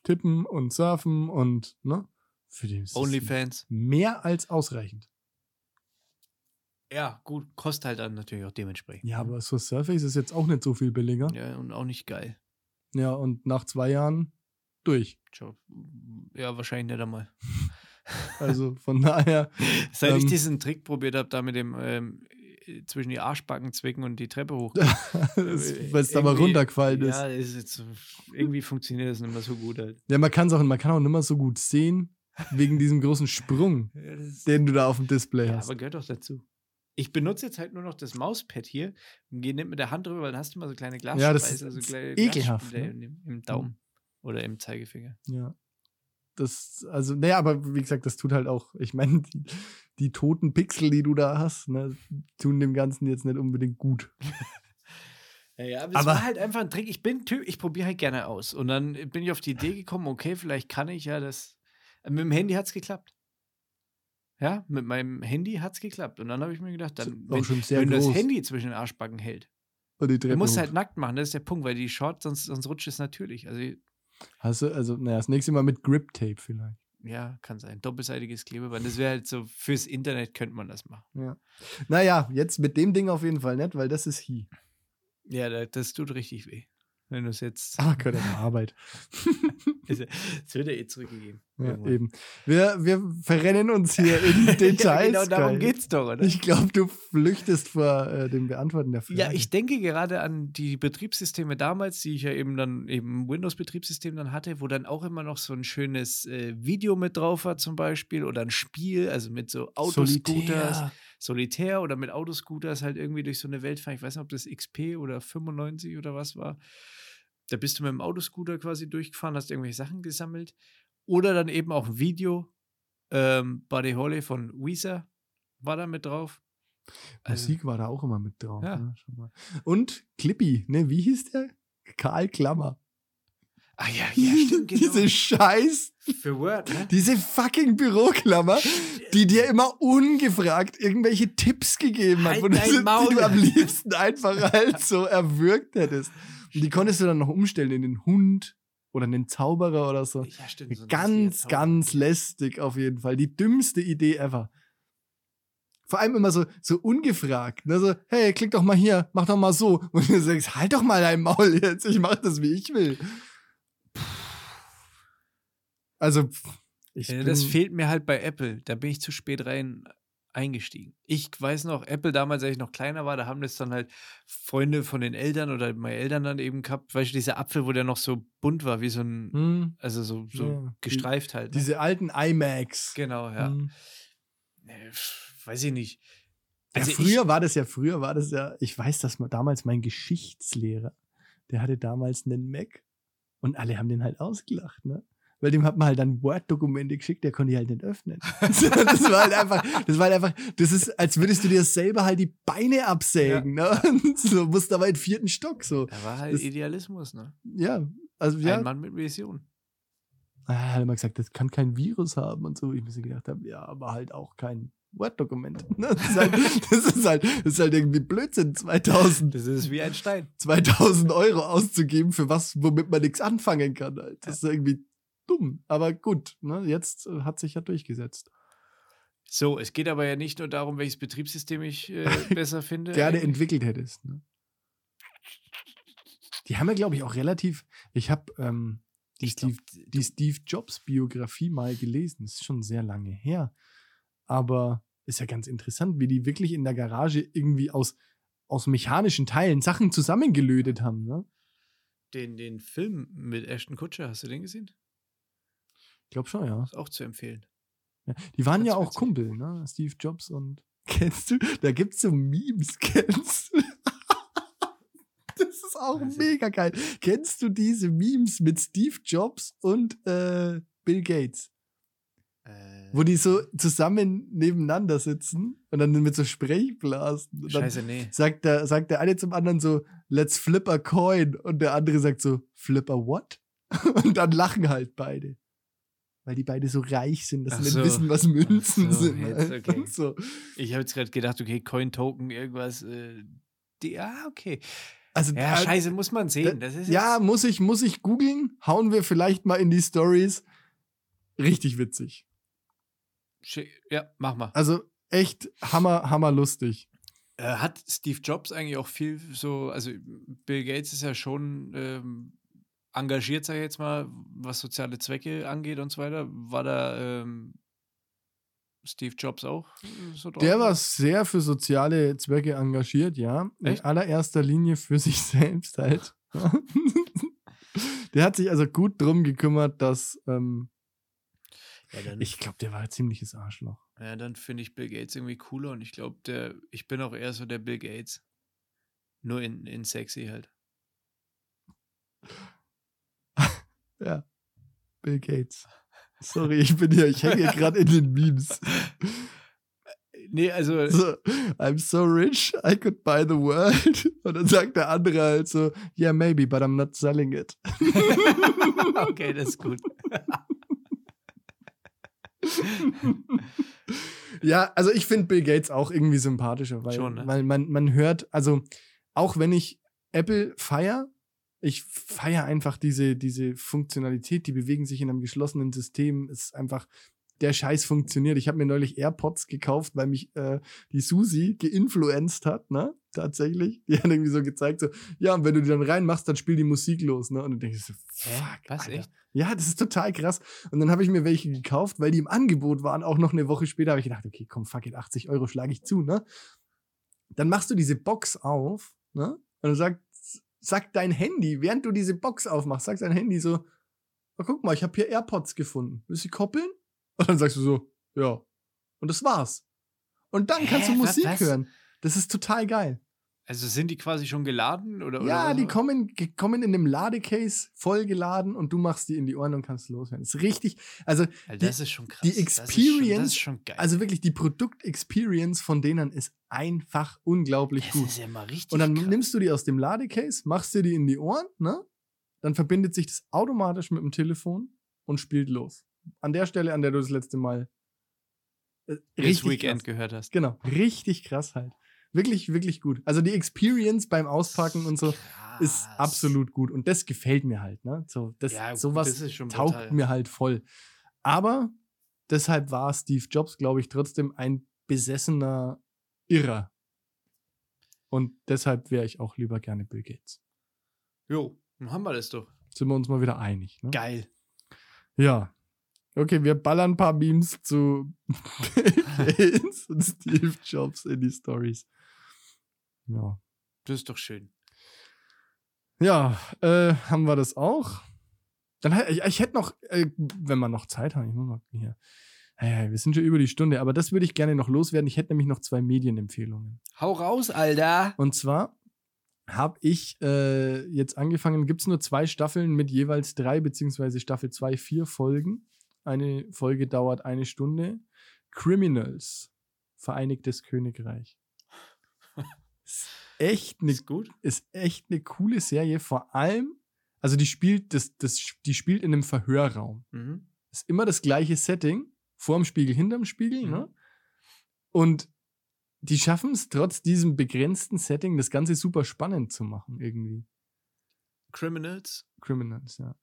Tippen und Surfen und, ne? Für den ist Onlyfans. mehr als ausreichend. Ja, gut, kostet halt dann natürlich auch dementsprechend. Ja, aber so Surface ist jetzt auch nicht so viel billiger. Ja, und auch nicht geil. Ja, und nach zwei Jahren durch. Ja, wahrscheinlich nicht einmal. Also von daher, Seit ich Ähm. diesen Trick probiert habe, da mit dem ähm, äh, zwischen die Arschbacken zwicken und die Treppe hoch. weil es da mal runtergefallen ist. Ja, ist jetzt, irgendwie funktioniert das nicht mehr so gut halt. Ja, man kann es auch, man kann auch nicht mehr so gut sehen, wegen diesem großen Sprung, Ja, den du da auf dem Display ja, hast. aber gehört doch dazu. Ich benutze jetzt halt nur noch das Mauspad hier und gehe nicht mit der Hand drüber, weil dann hast du immer so kleine Ja, das ist- so ist kleine ekelhaft, ne? im, im Daumen oder im Zeigefinger. Ja. Das, also, naja, aber wie gesagt, das tut halt auch, ich meine, die, die toten Pixel, die du da hast, ne, tun dem Ganzen jetzt nicht unbedingt gut. Ja, ja, aber es Aber- war halt einfach ein Trick. Ich bin Typ, ich probiere halt gerne aus. Und dann bin ich auf die Idee gekommen, okay, vielleicht kann ich ja das. Mit dem Handy hat es geklappt. Ja, mit meinem Handy hat es geklappt. Und dann habe ich mir gedacht, dann, wenn, wenn du das Handy zwischen den Arschbacken hält, Und die du musst hoch. halt nackt machen, das ist der Punkt, weil die Short, sonst, sonst rutscht es natürlich. Also, Hast du, also, naja, das nächste Mal mit Grip Tape vielleicht. ja, kann sein. Doppelseitiges Klebeband. Das wäre halt so, fürs Internet könnte man das machen. Ja. Naja, jetzt mit dem Ding auf jeden Fall nicht, weil das ist He. Ja, da- das tut richtig weh. Wenn du es jetzt. Ah, gehört der Arbeit. Es wird ja eh zurückgegeben. Ja, eben. Wir, wir verrennen uns hier in Details. ja, genau darum Kai. geht's doch, oder? Ich glaube, du flüchtest vor äh, dem Beantworten der Frage. Ja, ich denke gerade an die Betriebssysteme damals, die ich ja eben dann eben Windows-Betriebssystem dann hatte, wo dann auch immer noch so ein schönes äh, Video mit drauf war zum Beispiel oder ein Spiel, also mit so Autoscooters, Solitär. Solitär oder mit Autoscooters halt irgendwie durch so eine Welt fahren. Ich weiß nicht, ob das XP oder 95 oder was war. Da bist du mit dem Autoscooter quasi durchgefahren, hast irgendwelche Sachen gesammelt. Oder dann eben auch ein Video. Ähm, Buddy Holly von Weezer war da mit drauf. Also, Musik war da auch immer mit drauf. Ja. Ne? Schon mal. Und Clippy, ne? Wie hieß der? Karl Klammer. ah ja, ja, stimmt, genau. Diese Scheiß, Für Word, ne? diese fucking Büroklammer, die dir immer ungefragt irgendwelche Tipps gegeben hat, Halt wo du, dein sie- die du am liebsten einfach halt so erwürgt hättest. Und die konntest du dann noch umstellen in den Hund oder einen Zauberer oder so. Ja, stimmt. so ganz, ganz lästig auf jeden Fall. Die dümmste Idee ever. Vor allem immer so, so ungefragt. Ne? So, hey, klick doch mal hier, mach doch mal so. Und du sagst, halt doch mal dein Maul jetzt, ich mach das, wie ich will. Also, ich Ja, bin, das fehlt mir halt bei Apple. Da bin ich zu spät rein eingestiegen. Ich weiß noch, Apple damals, als ich noch kleiner war, da haben das dann halt Freunde von den Eltern oder meine Eltern dann eben gehabt. Weißt du, dieser Apfel, wo der noch so bunt war, wie so ein, Hm, also so, so Ja, gestreift halt. Ne? diese alten iMacs. genau, ja. Hm. Weiß ich nicht. Ja, Also ich- früher war das ja, früher war das ja, ich weiß, dass man damals mein Geschichtslehrer, der hatte damals einen Mac und alle haben den halt ausgelacht, ne? Weil dem hat man halt dann Word-Dokumente geschickt, der konnte die halt nicht öffnen. das war halt einfach, das war halt einfach, das ist, als würdest du dir selber halt die Beine absägen, ne? Und so musst aber in den vierten Stock, so. Da war halt Das- Idealismus, ne? Ja, also ja. Ein Mann mit Vision. Er hat immer gesagt, das kann kein Virus haben und so. Ich mir gedacht habe, ja, aber halt auch kein Word-Dokument. Ne? Das, ist halt, das, ist halt, das ist halt irgendwie Blödsinn, 2000. Das ist wie ein Stein. 2000 Euro auszugeben für was, womit man nichts anfangen kann. Halt. Das ist irgendwie dumm. Aber gut, ne? jetzt äh, hat sich ja durchgesetzt. So, es geht aber ja nicht nur darum, welches Betriebssystem ich äh, besser finde. Gerne eigentlich. entwickelt hättest. Ne? Die haben ja, glaube ich, auch relativ. Ich habe ähm, die, Ich glaub, Steve, die Steve Jobs Biografie mal gelesen. Das ist schon sehr lange her. Aber ist ja ganz interessant, wie die wirklich in der Garage irgendwie aus, aus mechanischen Teilen Sachen zusammengelötet haben. Ne? Den, den Film mit Ashton Kutscher, hast du den gesehen? Ich glaube schon, ja. Ist auch zu empfehlen. Ja, die waren ja auch witzig. Kumpel, ne? Steve Jobs und. Kennst du? Da gibt's so Memes, kennst du? Das ist auch Also- mega geil. Kennst du diese Memes mit Steve Jobs und äh, Bill Gates? Äh, Wo die so zusammen nebeneinander sitzen und dann mit so Sprechblasen. Und dann Scheiße, nee. sagt der, sagt der eine zum anderen so, let's flip a coin. Und der andere sagt so, flip a what? Und dann lachen halt beide. Weil die beide so reich sind, dass Ach sie nicht so. wissen, was Münzen so, sind. jetzt, okay. So. Ich habe jetzt gerade gedacht, okay, Coin-Token, irgendwas. Äh, die, ah, okay. Also, Ja, äh, scheiße, muss man sehen. Ist ja, muss ich, muss ich googeln? Hauen wir vielleicht mal in die Stories. Richtig witzig. Ja, mach mal. Also echt hammer, hammer lustig. Äh, hat Steve Jobs eigentlich auch viel so, also Bill Gates ist ja schon ähm, engagiert, sag ich jetzt mal, was soziale Zwecke angeht und so weiter. War da ähm, Steve Jobs auch äh, so drauf? Der war sehr für soziale Zwecke engagiert, ja. Echt? In allererster Linie für sich selbst halt. der hat sich also gut drum gekümmert, dass ähm, Ja, dann, ich glaube, der war ein ziemliches Arschloch. ja, dann finde ich Bill Gates irgendwie cooler und ich glaube, der, ich bin auch eher so der Bill Gates. Nur in, in sexy halt. Ja. Bill Gates. Sorry, ich bin hier, ich hänge gerade in den Memes. Nee, also, So, I'm so rich, I could buy the world. Und dann sagt der andere halt so, yeah, maybe, but I'm not selling it. okay, das ist gut. ja, also ich finde Bill Gates auch irgendwie sympathischer, weil, Schon, ne? weil man, man hört, also auch wenn ich Apple feier, ich feier einfach diese, diese Funktionalität, die bewegen sich in einem geschlossenen System, ist einfach, der Scheiß funktioniert. Ich habe mir neulich AirPods gekauft, weil mich äh, die Susi geinfluenced hat, ne? Tatsächlich. Die hat irgendwie so gezeigt, so, ja, und wenn du die dann reinmachst, dann spielt die Musik los, ne? Und dann denke ich so, fuck. Was, Alter. echt? Ja, das ist total krass. Und dann habe ich mir welche gekauft, weil die im Angebot waren. Auch noch eine Woche später habe ich gedacht, okay, komm, fuck it, 80 Euro schlage ich zu, ne? Dann machst du diese Box auf, ne? Und dann sagt, sagt dein Handy, während du diese Box aufmachst, sagt dein Handy so, oh, guck mal, ich habe hier AirPods gefunden. Willst du die koppeln? Und dann sagst du so, ja. Und das war's. Und dann kannst Hä? du Wa- Musik was? hören. Das ist total geil. Also sind die quasi schon geladen? Oder, Ja, oder die kommen, kommen in dem Ladecase vollgeladen und du machst die in die Ohren und kannst loshören. Das ist richtig, also Alter, die- das ist schon krass. die Das schon, das Experience- ist schon geil. Also wirklich, die Produktexperience von denen ist einfach unglaublich das gut. ist ja mal richtig Und dann krass. nimmst du die aus dem Ladecase, machst dir die in die Ohren, ne? Dann verbindet sich das automatisch mit dem Telefon und spielt los. An der Stelle, an der du das letzte Mal äh, das richtig Weekend krass. gehört hast. Genau, richtig krass halt. Wirklich, wirklich gut. Also die Experience beim Auspacken und so ist Krass. absolut gut. Und das gefällt mir halt, ne? So, das, Ja, gut, sowas das ist schon taugt brutal. mir halt voll. Aber deshalb war Steve Jobs, glaube ich, trotzdem ein besessener Irrer. Und deshalb wäre ich auch lieber gerne Bill Gates. Jo, dann haben wir das doch. Sind wir uns mal wieder einig, ne? Geil. Ja. Okay, wir ballern ein paar Memes zu Bill Gates und Steve Jobs in die Stories. Ja. Das ist doch schön. Ja, äh, haben wir das auch? Dann ich, ich hätte noch, äh, wenn wir noch Zeit haben, ich muss mal hier. Ja, wir sind schon über die Stunde, aber das würde ich gerne noch loswerden. Ich hätte nämlich noch zwei Medienempfehlungen. Hau raus, Alter. Und zwar habe ich äh, jetzt angefangen, gibt es nur zwei Staffeln mit jeweils drei, beziehungsweise Staffel zwei, vier Folgen. Eine Folge dauert eine Stunde. Criminals, Vereinigtes Königreich. Ist echt eine Ist gut. ist echt eine coole Serie. Vor allem, also die spielt, das, das, die spielt in einem Verhörraum. Mhm. Ist immer das gleiche Setting. Vorm Spiegel, hinterm Spiegel, Mhm. ne? Und die schaffen es trotz diesem begrenzten Setting, das Ganze super spannend zu machen, irgendwie. Criminals Criminals, ja.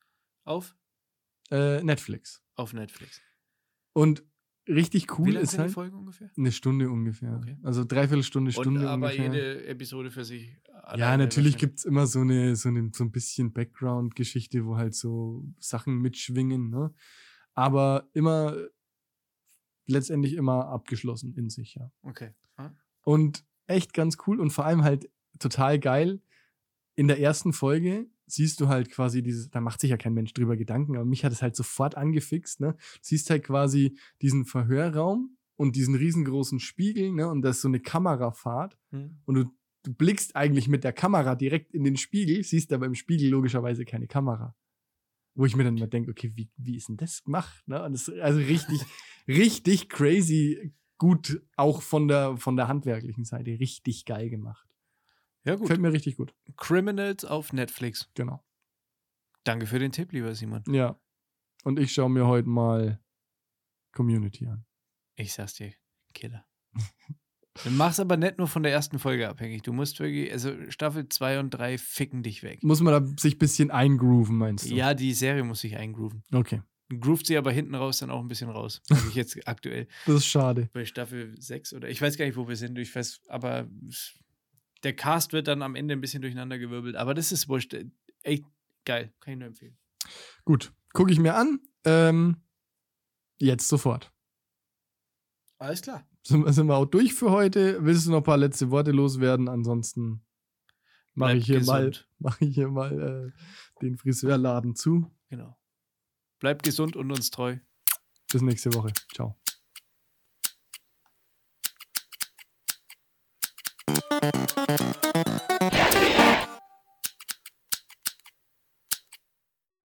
auf, Äh, Netflix. auf Netflix. Und richtig Wie cool lange ist halt Folgen ungefähr? eine Stunde ungefähr. Okay. Also dreiviertel Stunde, Stunde Und, aber ungefähr. jede Episode für sich. Ja, natürlich gibt es immer so eine, so eine, so ein bisschen Background-Geschichte, wo halt so Sachen mitschwingen, ne? Aber immer, letztendlich immer abgeschlossen in sich, ja. Okay. Und echt ganz cool und vor allem halt total geil. In der ersten Folge siehst du halt quasi dieses, da macht sich ja kein Mensch drüber Gedanken, aber mich hat es halt sofort angefixt, ne? Siehst halt quasi diesen Verhörraum und diesen riesengroßen Spiegel, ne? Und da ist so eine Kamerafahrt Hm. und du, du blickst eigentlich mit der Kamera direkt in den Spiegel, siehst aber im Spiegel logischerweise keine Kamera. Wo ich mir dann immer denke, okay, wie, wie ist denn das gemacht? Ne? Und das ist also richtig, richtig crazy gut, auch von der, von der handwerklichen Seite. Richtig geil gemacht. Ja, gut. Gefällt mir richtig gut. Criminals auf Netflix. Genau. Danke für den Tipp, lieber Simon. Ja. Und ich schaue mir heute mal Community an. Ich sag's dir, Killer. Du machst aber nicht nur von der ersten Folge abhängig. Du musst wirklich, also Staffel 2 und 3 ficken dich weg. Muss man da sich ein bisschen eingrooven, meinst du? Ja, die Serie muss sich eingrooven. Okay. Groovt sie aber hinten raus dann auch ein bisschen raus. Sag ich jetzt aktuell. Das ist schade. Bei Staffel 6 oder ich weiß gar nicht, wo wir sind. Ich weiß, aber der Cast wird dann am Ende ein bisschen durcheinander gewirbelt. Aber das ist wurscht. Echt geil. Kann ich nur empfehlen. Gut. Gucke ich mir an. Ähm, jetzt sofort. Alles klar. Sind, sind wir auch durch für heute? Willst du noch ein paar letzte Worte loswerden? Ansonsten mache ich hier mal, mach ich hier mal äh, den Friseurladen zu. Genau. Bleibt gesund und uns treu. Bis nächste Woche. Ciao. Thank you.